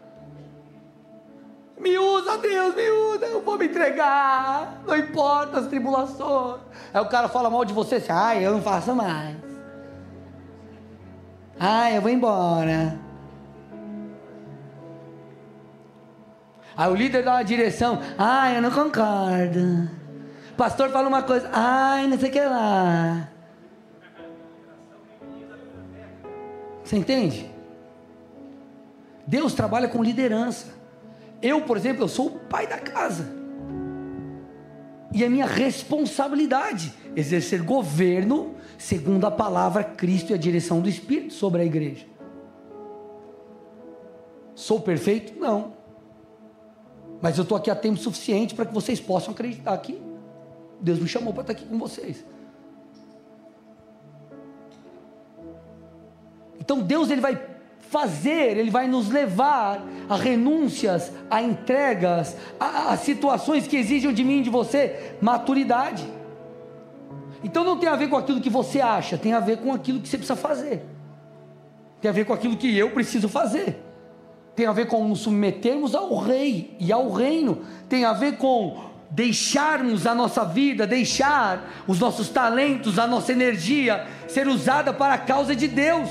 Me usa, Deus, me usa, eu vou me entregar, não importa as tribulações. Aí o cara fala mal de você, assim, ai, eu não faço mais. Ai, eu vou embora. Aí o líder dá uma direção, ai, eu não concordo. O pastor fala uma coisa, ai, não sei o que lá. Você entende? Deus trabalha com liderança. Eu, por exemplo, eu sou o pai da casa. E é minha responsabilidade exercer governo segundo a palavra Cristo e a direção do Espírito sobre a igreja. Sou perfeito? Não. Mas eu estou aqui há tempo suficiente para que vocês possam acreditar que Deus me chamou para estar aqui com vocês. Então Deus ele vai fazer, Ele vai nos levar a renúncias, a entregas, a, a situações que exigem de mim e de você maturidade. Então não tem a ver com aquilo que você acha, tem a ver com aquilo que você precisa fazer. Tem a ver com aquilo que eu preciso fazer. Tem a ver com nos submetermos ao rei e ao reino. Tem a ver com deixarmos a nossa vida, deixar os nossos talentos, a nossa energia ser usada para a causa de Deus.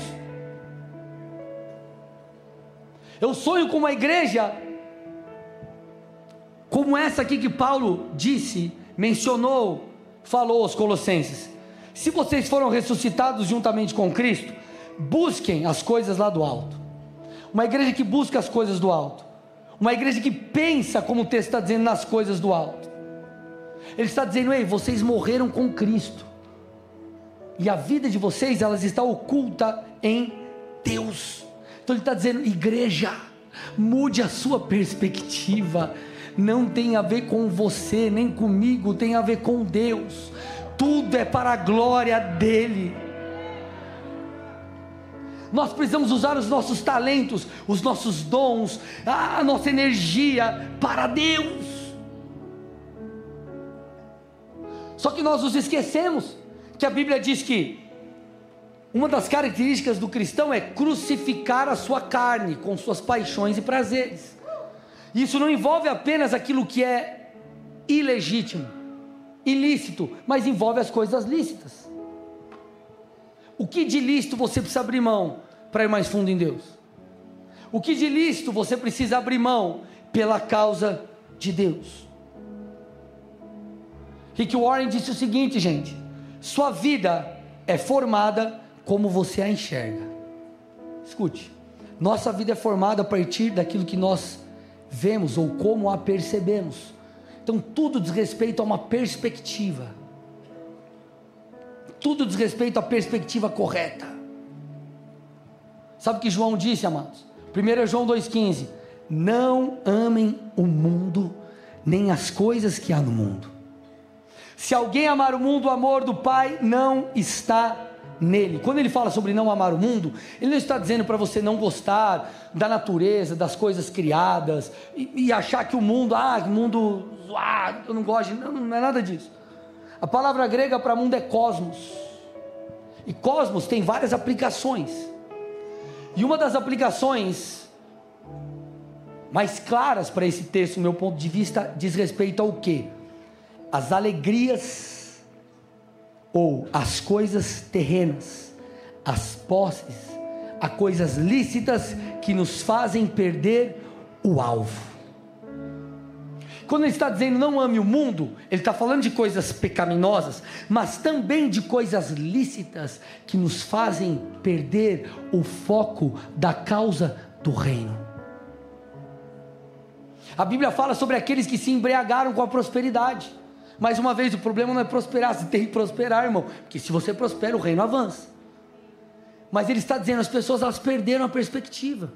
Eu sonho com uma igreja como essa aqui que Paulo disse, mencionou, falou aos Colossenses. Se vocês foram ressuscitados juntamente com Cristo, busquem as coisas lá do alto. Uma igreja que busca as coisas do alto. Uma igreja que pensa, como o texto está dizendo, nas coisas do alto. Ele está dizendo, ei, vocês morreram com Cristo. E a vida de vocês, elas está oculta em Deus. Então ele está dizendo, igreja, mude a sua perspectiva. Não tem a ver com você, nem comigo, tem a ver com Deus. Tudo é para a glória dEle. Nós precisamos usar os nossos talentos, os nossos dons, a nossa energia para Deus. Só que nós nos esquecemos que a Bíblia diz que uma das características do cristão é crucificar a sua carne com suas paixões e prazeres. Isso não envolve apenas aquilo que é ilegítimo, ilícito, mas envolve as coisas lícitas. O que de lícito você precisa abrir mão para ir mais fundo em Deus? O que de lícito você precisa abrir mão pela causa de Deus? Rick Warren disse o seguinte, gente: sua vida é formada como você a enxerga. Escute, nossa vida é formada a partir daquilo que nós vemos ou como a percebemos. Então tudo diz respeito a uma perspectiva. Tudo diz respeito à perspectiva correta. Sabe o que João disse, amados? 1 João 2,15: Não amem o mundo, nem as coisas que há no mundo. Se alguém amar o mundo, o amor do Pai não está nele. Quando ele fala sobre não amar o mundo, ele não está dizendo para você não gostar da natureza, das coisas criadas e, e achar que o mundo, ah, o mundo, ah, eu não gosto, não, não é nada disso. A palavra grega para mundo é cosmos. E cosmos tem várias aplicações. E uma das aplicações mais claras para esse texto, do meu ponto de vista, diz respeito ao que? As alegrias ou as coisas terrenas, as posses, a coisas lícitas que nos fazem perder o alvo. Quando ele está dizendo não ame o mundo, ele está falando de coisas pecaminosas, mas também de coisas lícitas que nos fazem perder o foco da causa do reino. A Bíblia fala sobre aqueles que se embriagaram com a prosperidade. Mais uma vez, o problema não é prosperar, você tem que prosperar, irmão, porque se você prospera, o reino avança. Mas ele está dizendo, as pessoas elas perderam a perspectiva.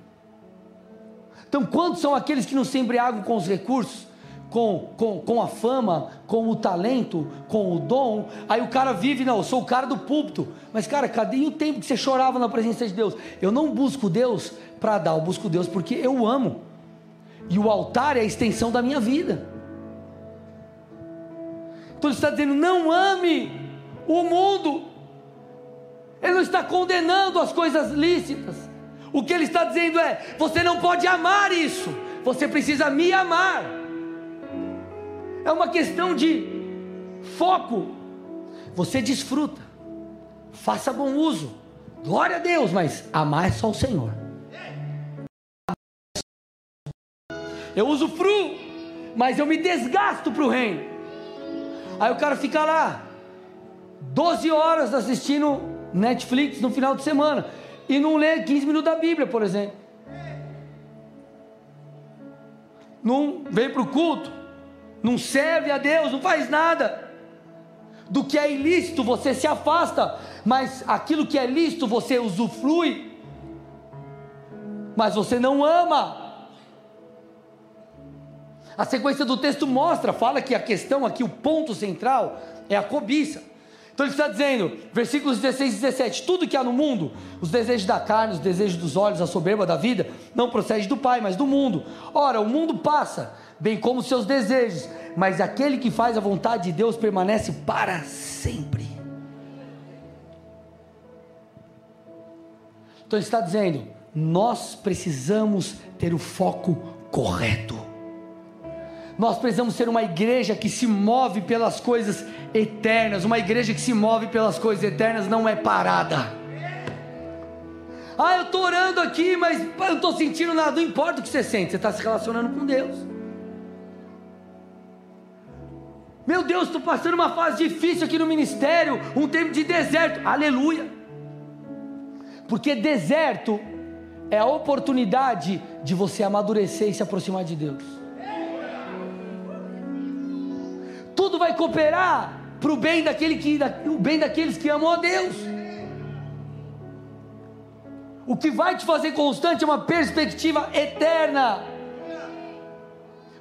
Então, quantos são aqueles que não se embriagam com os recursos, com, com, com a fama, com o talento, com o dom? Aí o cara vive, não, eu sou o cara do púlpito. Mas, cara, cadê o tempo que você chorava na presença de Deus? Eu não busco Deus para dar, eu busco Deus porque eu amo. E o altar é a extensão da minha vida. Então ele está dizendo: não ame o mundo. Ele não está condenando as coisas lícitas. O que ele está dizendo é: você não pode amar isso, você precisa me amar. É uma questão de foco. Você desfruta, faça bom uso, glória a Deus, mas amar é só o Senhor. Eu uso fru, mas eu me desgasto para o reino. Aí o cara fica lá, 12 horas assistindo Netflix no final de semana e não lê 15 minutos da Bíblia, por exemplo. Não vem para o culto, não serve a Deus, não faz nada. Do que é ilícito você se afasta, mas aquilo que é lícito você usufrui, mas você não ama. A sequência do texto mostra, fala que a questão aqui, o ponto central, é a cobiça. Então ele está dizendo, versículos 16 e 17: tudo que há no mundo, os desejos da carne, os desejos dos olhos, a soberba da vida, não procede do Pai, mas do mundo. Ora, o mundo passa, bem como os seus desejos, mas aquele que faz a vontade de Deus permanece para sempre. Então ele está dizendo, nós precisamos ter o foco correto. Nós precisamos ser uma igreja que se move pelas coisas eternas. Uma igreja que se move pelas coisas eternas não é parada. Ah, eu estou orando aqui, mas eu não estou sentindo nada. Não importa o que você sente, você está se relacionando com Deus. Meu Deus, estou passando uma fase difícil aqui no ministério, um tempo de deserto. Aleluia. Porque deserto é a oportunidade de você amadurecer e se aproximar de Deus. Cooperar para o bem, daquele que, o bem daqueles que amam a Deus. O que vai te fazer constante é uma perspectiva eterna.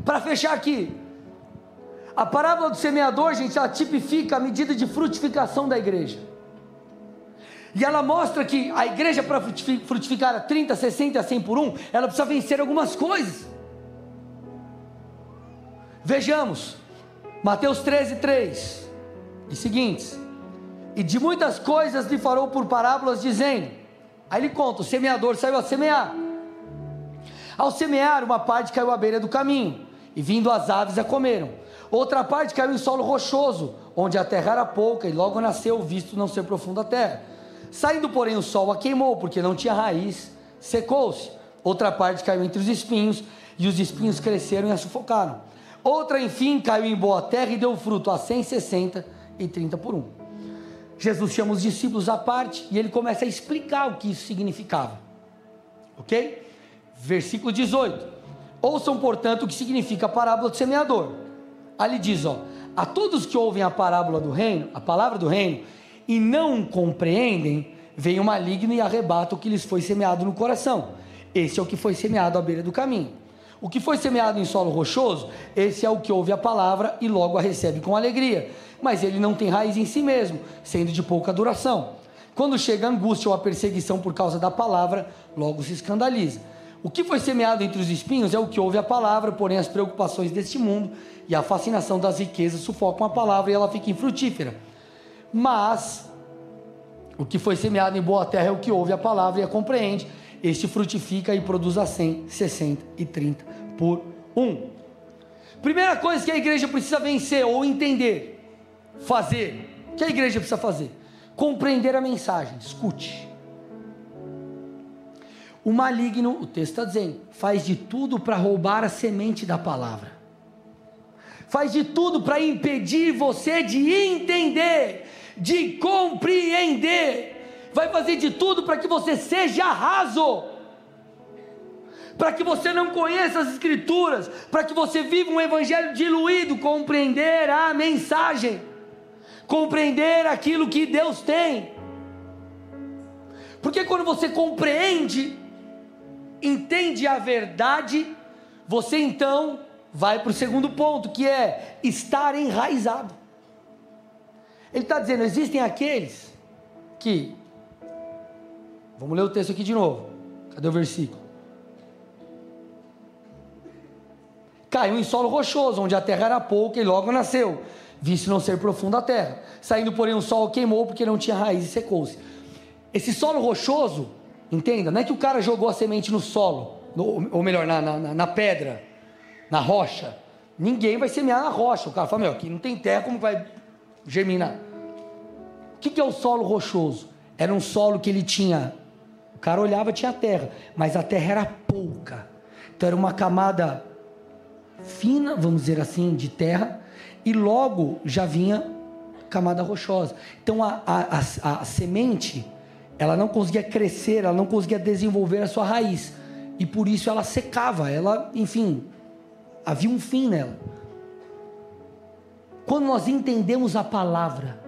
Para fechar aqui, a parábola do semeador, gente, ela tipifica a medida de frutificação da igreja. E ela mostra que a igreja, para frutificar a 30, 60, 100 por um, ela precisa vencer algumas coisas. Vejamos, Mateus 13, 3 e seguintes: E de muitas coisas lhe falou por parábolas, dizendo: Aí ele conta: o semeador saiu a semear. Ao semear, uma parte caiu à beira do caminho, e vindo as aves a comeram. Outra parte caiu em solo rochoso, onde a terra era pouca, e logo nasceu, visto não ser profunda a terra. Saindo, porém, o sol a queimou, porque não tinha raiz, secou-se. Outra parte caiu entre os espinhos, e os espinhos cresceram e a sufocaram. Outra, enfim, caiu em boa terra e deu fruto a 160 e 30 por um. Jesus chama os discípulos à parte e ele começa a explicar o que isso significava. Ok? Versículo 18. Ouçam, portanto, o que significa a parábola do semeador. Ali diz: ó, a todos que ouvem a parábola do reino, a palavra do reino, e não compreendem, vem o maligno e arrebata o que lhes foi semeado no coração. Esse é o que foi semeado à beira do caminho. O que foi semeado em solo rochoso, esse é o que ouve a palavra e logo a recebe com alegria, mas ele não tem raiz em si mesmo, sendo de pouca duração. Quando chega a angústia ou a perseguição por causa da palavra, logo se escandaliza. O que foi semeado entre os espinhos é o que ouve a palavra, porém as preocupações deste mundo e a fascinação das riquezas sufocam a palavra e ela fica infrutífera. Mas o que foi semeado em boa terra é o que ouve a palavra e a compreende este frutifica e produz a 100, 60 e 30 por um. Primeira coisa que a igreja precisa vencer ou entender, fazer, o que a igreja precisa fazer? Compreender a mensagem, escute. O maligno, o texto está dizendo, faz de tudo para roubar a semente da palavra, faz de tudo para impedir você de entender, de compreender vai fazer de tudo para que você seja raso, para que você não conheça as Escrituras, para que você viva um evangelho diluído, compreender a mensagem, compreender aquilo que Deus tem. Porque quando você compreende entende a verdade, você então vai para o segundo ponto, que é estar enraizado. Ele está dizendo: existem aqueles que. Vamos ler o texto aqui de novo. Cadê o versículo? Caiu em solo rochoso, onde a terra era pouca e logo nasceu, visto não ser profunda a terra. Saindo, porém, o sol queimou porque não tinha raiz e secou-se. Esse solo rochoso, entenda, não é que o cara jogou a semente no solo, ou melhor, na, na, na, pedra, na rocha. Ninguém vai semear na rocha. O cara fala, meu, aqui não tem terra, como vai germinar? O que é o solo rochoso? Era um solo que ele tinha. Cara olhava, tinha terra, mas a terra era pouca. Então era uma camada fina, vamos dizer assim, de terra, e logo já vinha camada rochosa. Então a, a, a, a semente, ela não conseguia crescer, ela não conseguia desenvolver a sua raiz. E por isso ela secava, ela, enfim, havia um fim nela. Quando nós entendemos a palavra,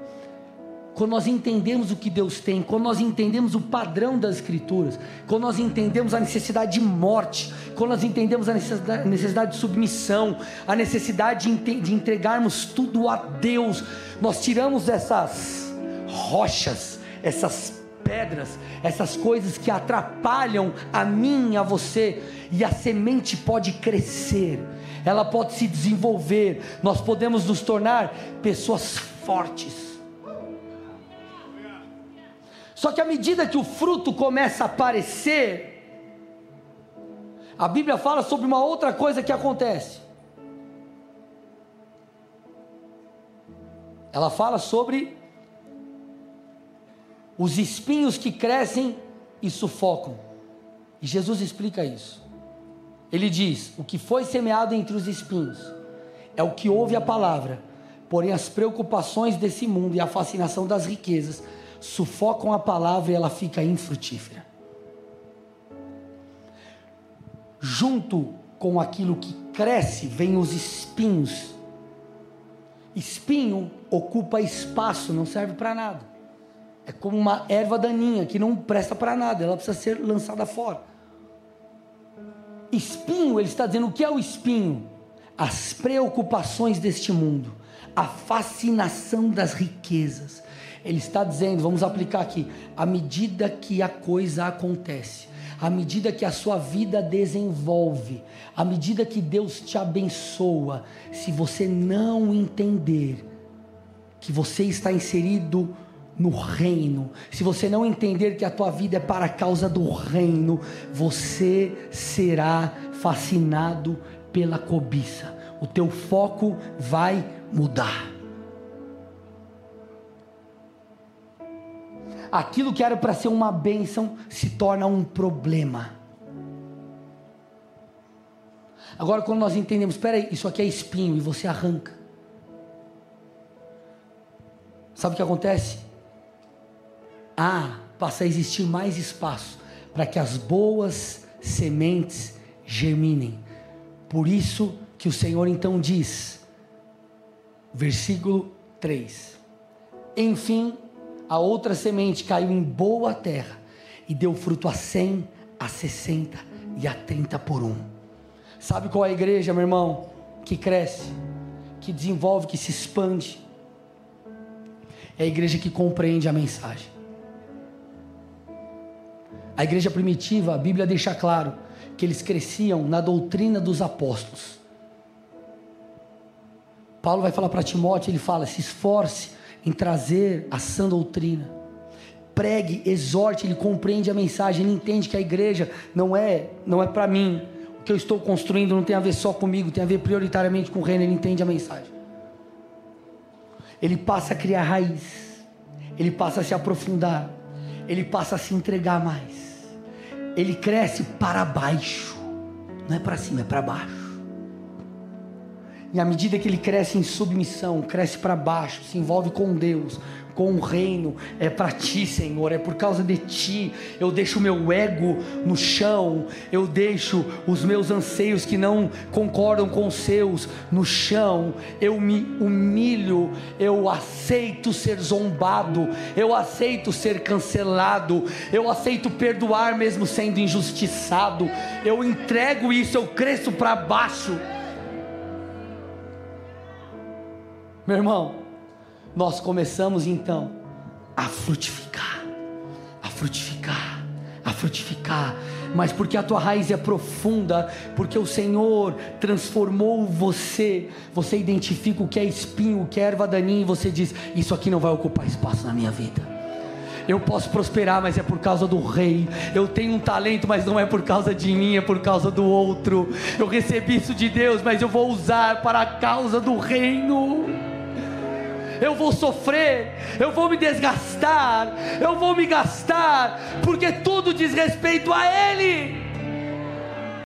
quando nós entendemos o que Deus tem, quando nós entendemos o padrão das Escrituras, quando nós entendemos a necessidade de morte, quando nós entendemos a necessidade, de submissão, a necessidade de, de entregarmos tudo a Deus, nós tiramos essas rochas, essas pedras, essas coisas que atrapalham a mim e a você, e a semente pode crescer, ela pode se desenvolver, nós podemos nos tornar pessoas fortes só que à medida que o fruto começa a aparecer, a Bíblia fala sobre uma outra coisa que acontece. Ela fala sobre os espinhos que crescem e sufocam. E Jesus explica isso. Ele diz: O que foi semeado entre os espinhos é o que ouve a palavra, porém as preocupações desse mundo e a fascinação das riquezas sufocam a palavra e ela fica infrutífera. Junto com aquilo que cresce, vem os espinhos. Espinho ocupa espaço, não serve para nada. É como uma erva daninha que não presta para nada, ela precisa ser lançada fora. Espinho, ele está dizendo o que é o espinho? As preocupações deste mundo, a fascinação das riquezas, ele está dizendo, vamos aplicar aqui, à medida que a coisa acontece, à medida que a sua vida desenvolve, à medida que Deus te abençoa, se você não entender que você está inserido no reino, se você não entender que a tua vida é para a causa do reino, você será fascinado pela cobiça. O teu foco vai mudar. Aquilo que era para ser uma bênção se torna um problema. Agora, quando nós entendemos, espera aí, isso aqui é espinho e você arranca. Sabe o que acontece? Ah, passa a existir mais espaço para que as boas sementes germinem. Por isso que o Senhor então diz, versículo 3: Enfim, a outra semente caiu em boa terra e deu fruto a cem, a sessenta e a trinta por um. Sabe qual é a igreja, meu irmão? Que cresce, que desenvolve, que se expande. É a igreja que compreende a mensagem. A igreja primitiva, a Bíblia deixa claro que eles cresciam na doutrina dos apóstolos. Paulo vai falar para Timóteo, ele fala: se esforce em trazer a sã doutrina. Pregue, exorte, ele compreende a mensagem, ele entende que a igreja não é, não é para mim. O que eu estou construindo não tem a ver só comigo, tem a ver prioritariamente com o reino, ele entende a mensagem. Ele passa a criar raiz, ele passa a se aprofundar, ele passa a se entregar mais. Ele cresce para baixo, não é para cima, é para baixo. E à medida que ele cresce em submissão, cresce para baixo, se envolve com Deus, com o reino, é para ti, Senhor, é por causa de ti. Eu deixo o meu ego no chão, eu deixo os meus anseios que não concordam com os seus no chão, eu me humilho, eu aceito ser zombado, eu aceito ser cancelado, eu aceito perdoar mesmo sendo injustiçado, eu entrego isso, eu cresço para baixo. Meu irmão, nós começamos então a frutificar, a frutificar, a frutificar, mas porque a tua raiz é profunda, porque o Senhor transformou você, você identifica o que é espinho, o que é erva daninha, e você diz: Isso aqui não vai ocupar espaço na minha vida. Eu posso prosperar, mas é por causa do rei. Eu tenho um talento, mas não é por causa de mim, é por causa do outro. Eu recebi isso de Deus, mas eu vou usar para a causa do reino eu vou sofrer, eu vou me desgastar, eu vou me gastar, porque tudo diz respeito a Ele.